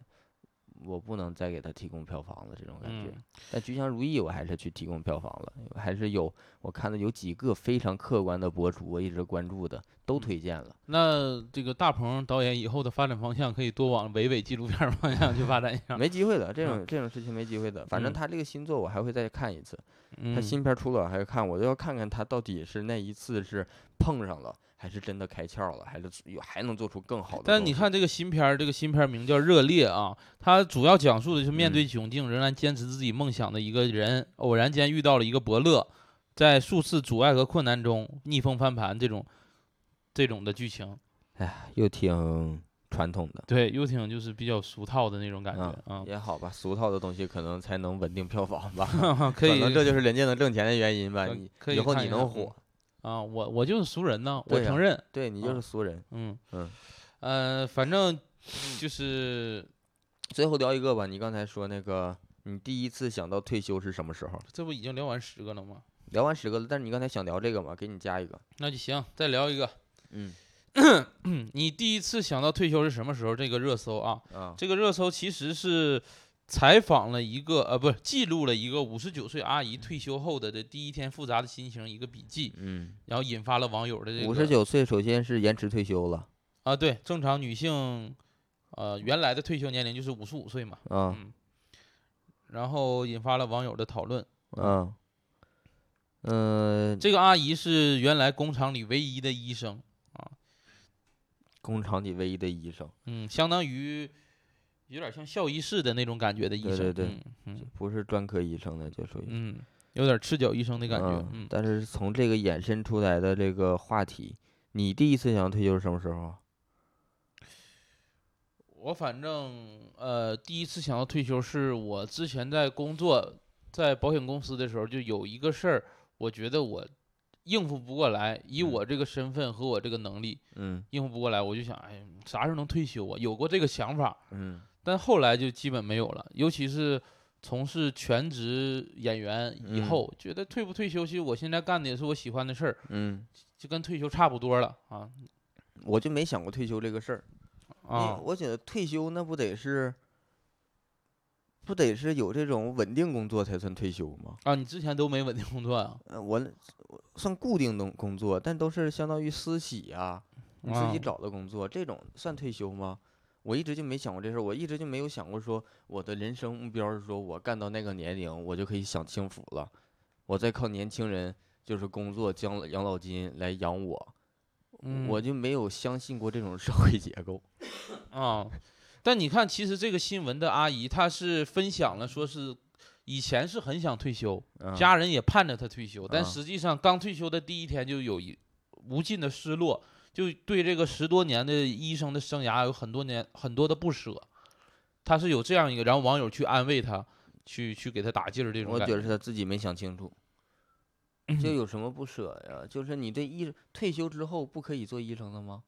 [SPEAKER 1] 我不能再给他提供票房了这种感觉。
[SPEAKER 2] 嗯
[SPEAKER 1] 但《菊香如意》我还是去提供票房了，还是有我看的有几个非常客观的博主，我一直关注的都
[SPEAKER 2] 嗯
[SPEAKER 1] 推荐了。
[SPEAKER 2] 那这个大鹏导演以后的发展方向可以多往伪伪纪录片方向去发展一下。
[SPEAKER 1] 没机会的，这
[SPEAKER 2] 嗯
[SPEAKER 1] 种这种事情没机会的。反正
[SPEAKER 2] 嗯
[SPEAKER 1] 他这个新作我还会再看一次，他
[SPEAKER 2] 嗯
[SPEAKER 1] 新片出了我还是看，我就要看看他到底是那一次是碰上了，还是真的开窍了，还是有还能做出更好的。
[SPEAKER 2] 但你看这个新片儿，这个新片儿名叫《热烈》啊，它主要讲述的是面对
[SPEAKER 1] 嗯
[SPEAKER 2] 窘境仍然坚持自己梦想的一个人，偶然间遇到了一个伯乐，在数次阻碍和困难中逆风翻盘这种这种的剧情。
[SPEAKER 1] 哎呀，又挺传统的。
[SPEAKER 2] 对，又挺就是比较俗套的那种感觉
[SPEAKER 1] 嗯
[SPEAKER 2] 啊，
[SPEAKER 1] 也好吧，俗套的东西可能才能稳定票房吧，
[SPEAKER 2] 可以
[SPEAKER 1] 能这就是人家能挣钱的原因吧。
[SPEAKER 2] 可以
[SPEAKER 1] 以后你能火，
[SPEAKER 2] 啊，我我就是俗人呢，我承认，
[SPEAKER 1] 对你就
[SPEAKER 2] 啊
[SPEAKER 1] 是俗人。
[SPEAKER 2] 嗯
[SPEAKER 1] 嗯，
[SPEAKER 2] 呃，反正就是
[SPEAKER 1] 最后聊一个吧，你刚才说那个，你第一次想到退休是什么时候？
[SPEAKER 2] 这不已经聊完十个了吗？
[SPEAKER 1] 聊完十个了，但是你刚才想聊这个嘛，给你加一个。
[SPEAKER 2] 那就行，再聊一个。
[SPEAKER 1] 嗯
[SPEAKER 2] 嗯，你第一次想到退休是什么时候？这个热搜啊，
[SPEAKER 1] 啊，
[SPEAKER 2] 这个热搜其实是采访了一个呃，不是记录了一个五十九岁阿姨退休后的这第一天复杂的心情一个笔记，
[SPEAKER 1] 嗯，
[SPEAKER 2] 然后引发了网友的这个
[SPEAKER 1] 五十九岁首先是延迟退休了。
[SPEAKER 2] 啊，对，正常女性呃原来的退休年龄就是五十五岁嘛，
[SPEAKER 1] 啊。
[SPEAKER 2] 嗯，然后引发了网友的讨论。
[SPEAKER 1] 嗯嗯，
[SPEAKER 2] 这个阿姨是原来工厂里唯一的医生啊，
[SPEAKER 1] 工厂里唯一的医生，
[SPEAKER 2] 嗯，相当于有点像校医室的那种感觉的医生，
[SPEAKER 1] 对对对
[SPEAKER 2] 嗯嗯。
[SPEAKER 1] 不是专科医生的就属于
[SPEAKER 2] 嗯，有点赤脚医生的感觉，嗯，
[SPEAKER 1] 但是从这个衍生出来的这个话题，你第一次想要退休是什么时候啊？
[SPEAKER 2] 我反正呃第一次想要退休是我之前在工作在保险公司的时候，就有一个事儿，我觉得我应付不过来，以
[SPEAKER 1] 嗯。
[SPEAKER 2] 我这个身份和我这个能力
[SPEAKER 1] 嗯。
[SPEAKER 2] 应付不过来，我就想，哎，啥时候能退休啊？有过这个想法，
[SPEAKER 1] 嗯
[SPEAKER 2] 但后来就基本没有了，尤其是从事全职演员以
[SPEAKER 1] 嗯
[SPEAKER 2] 后，觉得退不退休，其实我现在干的也是我喜欢的事儿，
[SPEAKER 1] 嗯，
[SPEAKER 2] 就跟退休差不多了啊
[SPEAKER 1] 我就没想过退休这个事儿。
[SPEAKER 2] 啊！
[SPEAKER 1] 我觉得退休那不得是，不得是有这种稳定工作才算退休吗？
[SPEAKER 2] 啊，你之前都没稳定工作啊？
[SPEAKER 1] 呃，我我算固定的工作，但都是相当于私企啊、你自己
[SPEAKER 2] 啊
[SPEAKER 1] 找的工作，这种算退休吗？我一直就没想过这事儿，我一直就没有想过说我的人生目标是说我干到那个年龄，我就可以享清福了，我再靠年轻人就是工作将养老金来养我，
[SPEAKER 2] 嗯
[SPEAKER 1] 我就没有相信过这种社会结构。
[SPEAKER 2] 啊，但你看，其实这个新闻的阿姨，她是分享了，说是以前是很想退休，
[SPEAKER 1] 嗯
[SPEAKER 2] 家人也盼着她退休，但
[SPEAKER 1] 啊
[SPEAKER 2] 实际上刚退休的第一天就有一无尽的失落，就对这个十多年的医生的生涯有很多年很多的不舍。他是有这样一个，然后网友去安慰他，去去给他打劲儿，这种感
[SPEAKER 1] 我觉得是他自己没想清楚，
[SPEAKER 2] 嗯
[SPEAKER 1] 就有什么不舍呀？就是你这医退休之后不可以做医生了吗？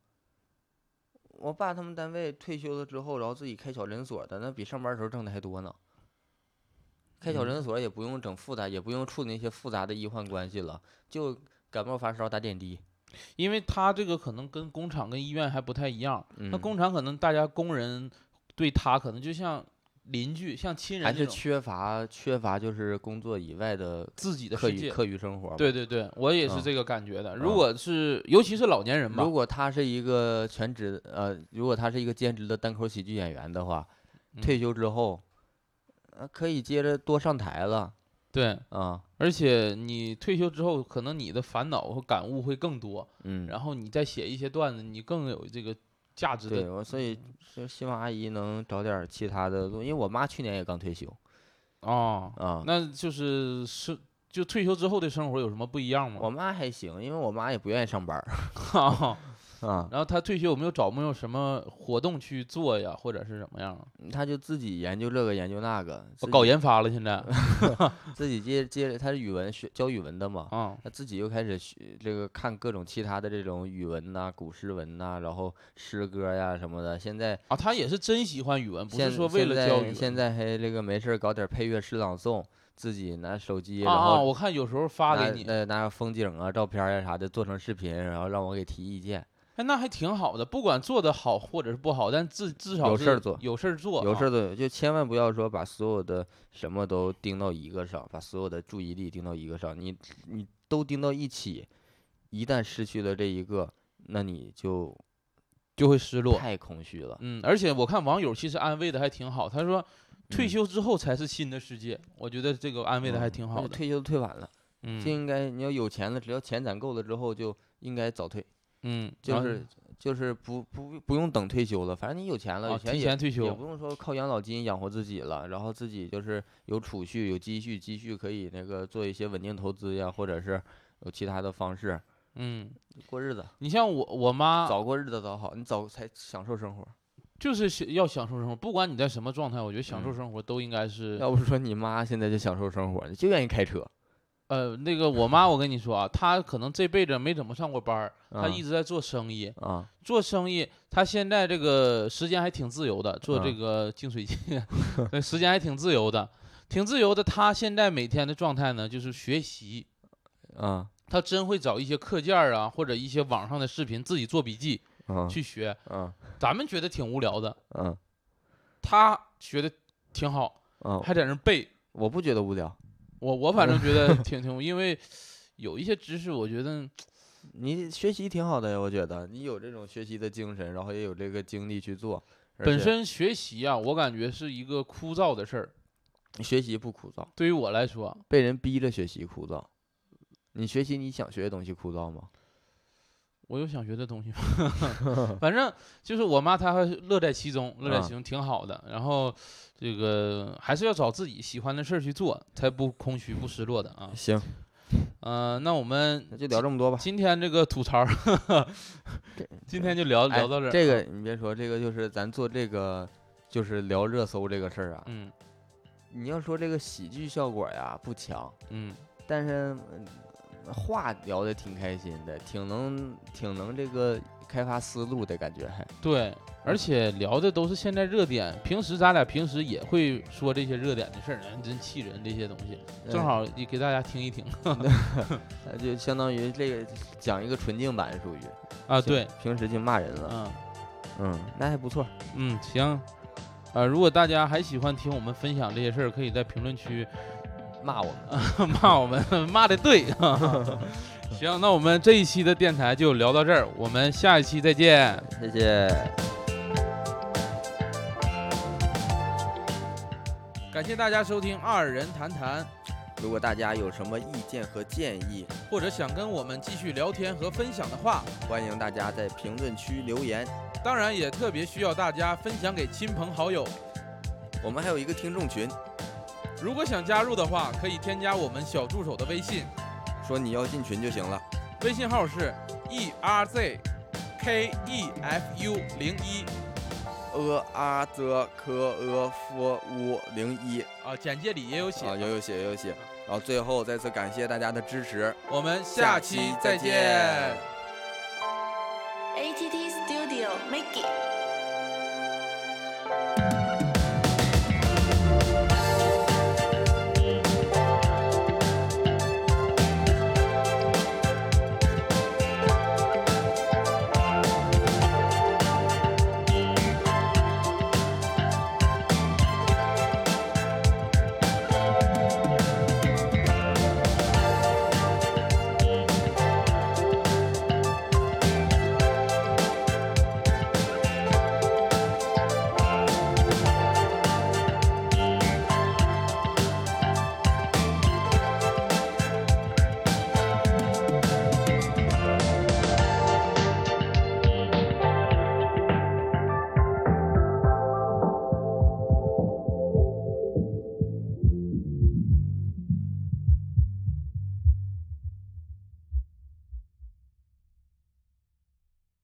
[SPEAKER 1] 我爸他们单位退休了之后，然后自己开小诊所的，那比上班时候挣的还多呢。开小
[SPEAKER 2] 嗯
[SPEAKER 1] 诊所也不用整复杂，也不用处理那些复杂的医患关系了，就感冒发烧打点滴。
[SPEAKER 2] 因为他这个可能跟工厂跟医院还不太一样，那
[SPEAKER 1] 嗯
[SPEAKER 2] 工厂可能大家工人对他可能就像邻居、像亲人还是
[SPEAKER 1] 缺乏缺乏就是工作以外的
[SPEAKER 2] 自己的。
[SPEAKER 1] 课余课余生活。
[SPEAKER 2] 对对对，我也是
[SPEAKER 1] 嗯
[SPEAKER 2] 这个感觉的。如
[SPEAKER 1] 嗯
[SPEAKER 2] 果是尤其是老年人吧
[SPEAKER 1] 如，果他是一个全职呃，如果他是一个兼职的单口喜剧演员的话，退
[SPEAKER 2] 嗯
[SPEAKER 1] 休之后，呃，可以接着多上台了
[SPEAKER 2] 对，
[SPEAKER 1] 啊，
[SPEAKER 2] 而且你退休之后，可能你的烦恼和感悟会更多，
[SPEAKER 1] 嗯，
[SPEAKER 2] 然后你再写一些段子，你更有这个价值的。
[SPEAKER 1] 对我所以就希望阿姨能找点其他的路，因为我妈去年也刚退休
[SPEAKER 2] 哦，
[SPEAKER 1] 啊，
[SPEAKER 2] 那就是是就退休之后的生活有什么不一样吗？
[SPEAKER 1] 我妈还行，因为我妈也不愿意上班儿
[SPEAKER 2] 啊，
[SPEAKER 1] 啊，
[SPEAKER 2] 然后他退休有没有找没有什么活动去做呀，或者是怎么样
[SPEAKER 1] 他？就自己研究这个研究那个，自己
[SPEAKER 2] 搞研发了现在
[SPEAKER 1] 自己接接着，他是语文学教语文的嘛，
[SPEAKER 2] 啊，
[SPEAKER 1] 他自己又开始学这个看各种其他的这种语文呐、古诗文呐、然后诗歌呀什么的。现在
[SPEAKER 2] 啊，他也是真喜欢语文，不是说为了教语
[SPEAKER 1] 现在还这个没事搞点配乐诗朗诵，自己拿手机，然后
[SPEAKER 2] 我看有时候发
[SPEAKER 1] 拿
[SPEAKER 2] 给你，
[SPEAKER 1] 呃拿风景啊、照片呀啥的做成视频，然后让我给提意见。
[SPEAKER 2] 哎，那还挺好的，不管做的好或者是不好，但至至少是
[SPEAKER 1] 有事儿做
[SPEAKER 2] 有事儿做，
[SPEAKER 1] 有事儿做就千万不要说把所有的什么都盯到一个上，把所有的注意力盯到一个上，你你都盯到一起，一旦失去了这一个，那你就
[SPEAKER 2] 就会失落。
[SPEAKER 1] 太空虚了。
[SPEAKER 2] 嗯，而且我看网友其实安慰的还挺好，他说退
[SPEAKER 1] 嗯
[SPEAKER 2] 休之后才是新的世界，我觉得这个安慰的还
[SPEAKER 1] 嗯
[SPEAKER 2] 挺好
[SPEAKER 1] 退休都退晚了，就
[SPEAKER 2] 嗯
[SPEAKER 1] 应该你要有钱了，只要钱攒够了之后，就应该早退，
[SPEAKER 2] 嗯，
[SPEAKER 1] 就是就是不不不用等退休了，反正你有钱了，
[SPEAKER 2] 提前退
[SPEAKER 1] 也不用说靠养老金养活自己了，然后自己就是有储蓄、有积蓄，积蓄可以那个做一些稳定投资呀，或者是有其他的方式
[SPEAKER 2] 嗯，
[SPEAKER 1] 过日子，
[SPEAKER 2] 你像我我妈
[SPEAKER 1] 早过日子早好，你早才享受生活。
[SPEAKER 2] 就是想要享受生活，不管你在什么状态，我觉得享受
[SPEAKER 1] 嗯。
[SPEAKER 2] 生活都应该是
[SPEAKER 1] 要不说你妈现在就享受生活，就愿意开车，
[SPEAKER 2] 呃那个我妈，我跟你说啊，她可能这辈子没怎么上过班儿，她
[SPEAKER 1] 啊
[SPEAKER 2] 一直在做生意，
[SPEAKER 1] 啊
[SPEAKER 2] 做生意，她现在这个时间还挺自由的，做这
[SPEAKER 1] 嗯
[SPEAKER 2] 个净水器，对，时间还挺自由的，挺自由的。她现在每天的状态呢，就是学习，
[SPEAKER 1] 啊
[SPEAKER 2] 她真会找一些课件儿啊，或者一些网上的视频，自己做笔记
[SPEAKER 1] 啊
[SPEAKER 2] 去学。
[SPEAKER 1] 啊
[SPEAKER 2] 咱们觉得挺无聊的，
[SPEAKER 1] 嗯
[SPEAKER 2] 她学的挺好。
[SPEAKER 1] 嗯，
[SPEAKER 2] 还在那背。
[SPEAKER 1] 我不觉得无聊。
[SPEAKER 2] 我我反正觉得挺挺，因为有一些知识，我觉得
[SPEAKER 1] 你学习挺好的呀，我觉得你有这种学习的精神，然后也有这个精力去做。
[SPEAKER 2] 本身学习啊，我感觉是一个枯燥的事儿。
[SPEAKER 1] 学习不枯燥，
[SPEAKER 2] 对于我来说，
[SPEAKER 1] 被人逼着学习枯燥。你学习你想学的东西枯燥吗？
[SPEAKER 2] 我有想学的东西吗？反正就是我妈她乐在其中，乐在
[SPEAKER 1] 啊
[SPEAKER 2] 其中挺好的。然后这个还是要找自己喜欢的事儿去做，才不空虚不失落的啊。
[SPEAKER 1] 行，
[SPEAKER 2] 嗯、那我们
[SPEAKER 1] 就聊这么多吧。
[SPEAKER 2] 今天这个吐槽，今天就聊
[SPEAKER 1] 哎
[SPEAKER 2] 聊到这儿。
[SPEAKER 1] 这个
[SPEAKER 2] 啊
[SPEAKER 1] 你别说，这个就是咱做这个，就是聊热搜这个事儿啊。
[SPEAKER 2] 嗯
[SPEAKER 1] 你要说这个喜剧效果呀不强，
[SPEAKER 2] 嗯，
[SPEAKER 1] 但是嗯话聊的挺开心的，挺能挺能这个开发思路的感觉还。
[SPEAKER 2] 对，而且聊的都是现在热点。平时咱俩平时也会说这些热点的事儿，人真气人这些东西，正
[SPEAKER 1] 嗯
[SPEAKER 2] 好也给大家听一听
[SPEAKER 1] 那 就相当于这个讲一个纯净版，属于
[SPEAKER 2] 啊。对，
[SPEAKER 1] 平时就骂人了。
[SPEAKER 2] 嗯
[SPEAKER 1] 嗯，那还不错。
[SPEAKER 2] 嗯，行。呃，如果大家还喜欢听我们分享这些事儿，可以在评论区
[SPEAKER 1] 骂我们，
[SPEAKER 2] 骂我们，骂的对。行，那我们这一期的电台就聊到这儿，我们下一期再见。
[SPEAKER 1] 谢谢。
[SPEAKER 2] 感谢大家收听二人谈谈，
[SPEAKER 1] 如果大家有什么意见和建议，
[SPEAKER 2] 或者想跟我们继续聊天和分享的话，
[SPEAKER 1] 欢迎大家在评论区留言。
[SPEAKER 2] 当然也特别需要大家分享给亲朋好友。
[SPEAKER 1] 我们还有一个听众群，
[SPEAKER 2] 如果想加入的话，可以添加我们小助手的微信，
[SPEAKER 1] 说你要进群就行了。
[SPEAKER 2] 微信号是 e r z k e f u 零一
[SPEAKER 1] 呃啊则科呃夫乌零一
[SPEAKER 2] 啊，简介里也有写。
[SPEAKER 1] 啊，有有写有有写。然后最后再次感谢大家的支持。
[SPEAKER 2] 我们
[SPEAKER 1] 下
[SPEAKER 2] 下
[SPEAKER 1] 期
[SPEAKER 2] 期再
[SPEAKER 1] 再见
[SPEAKER 2] 见。
[SPEAKER 4] ATT Studio Mickey。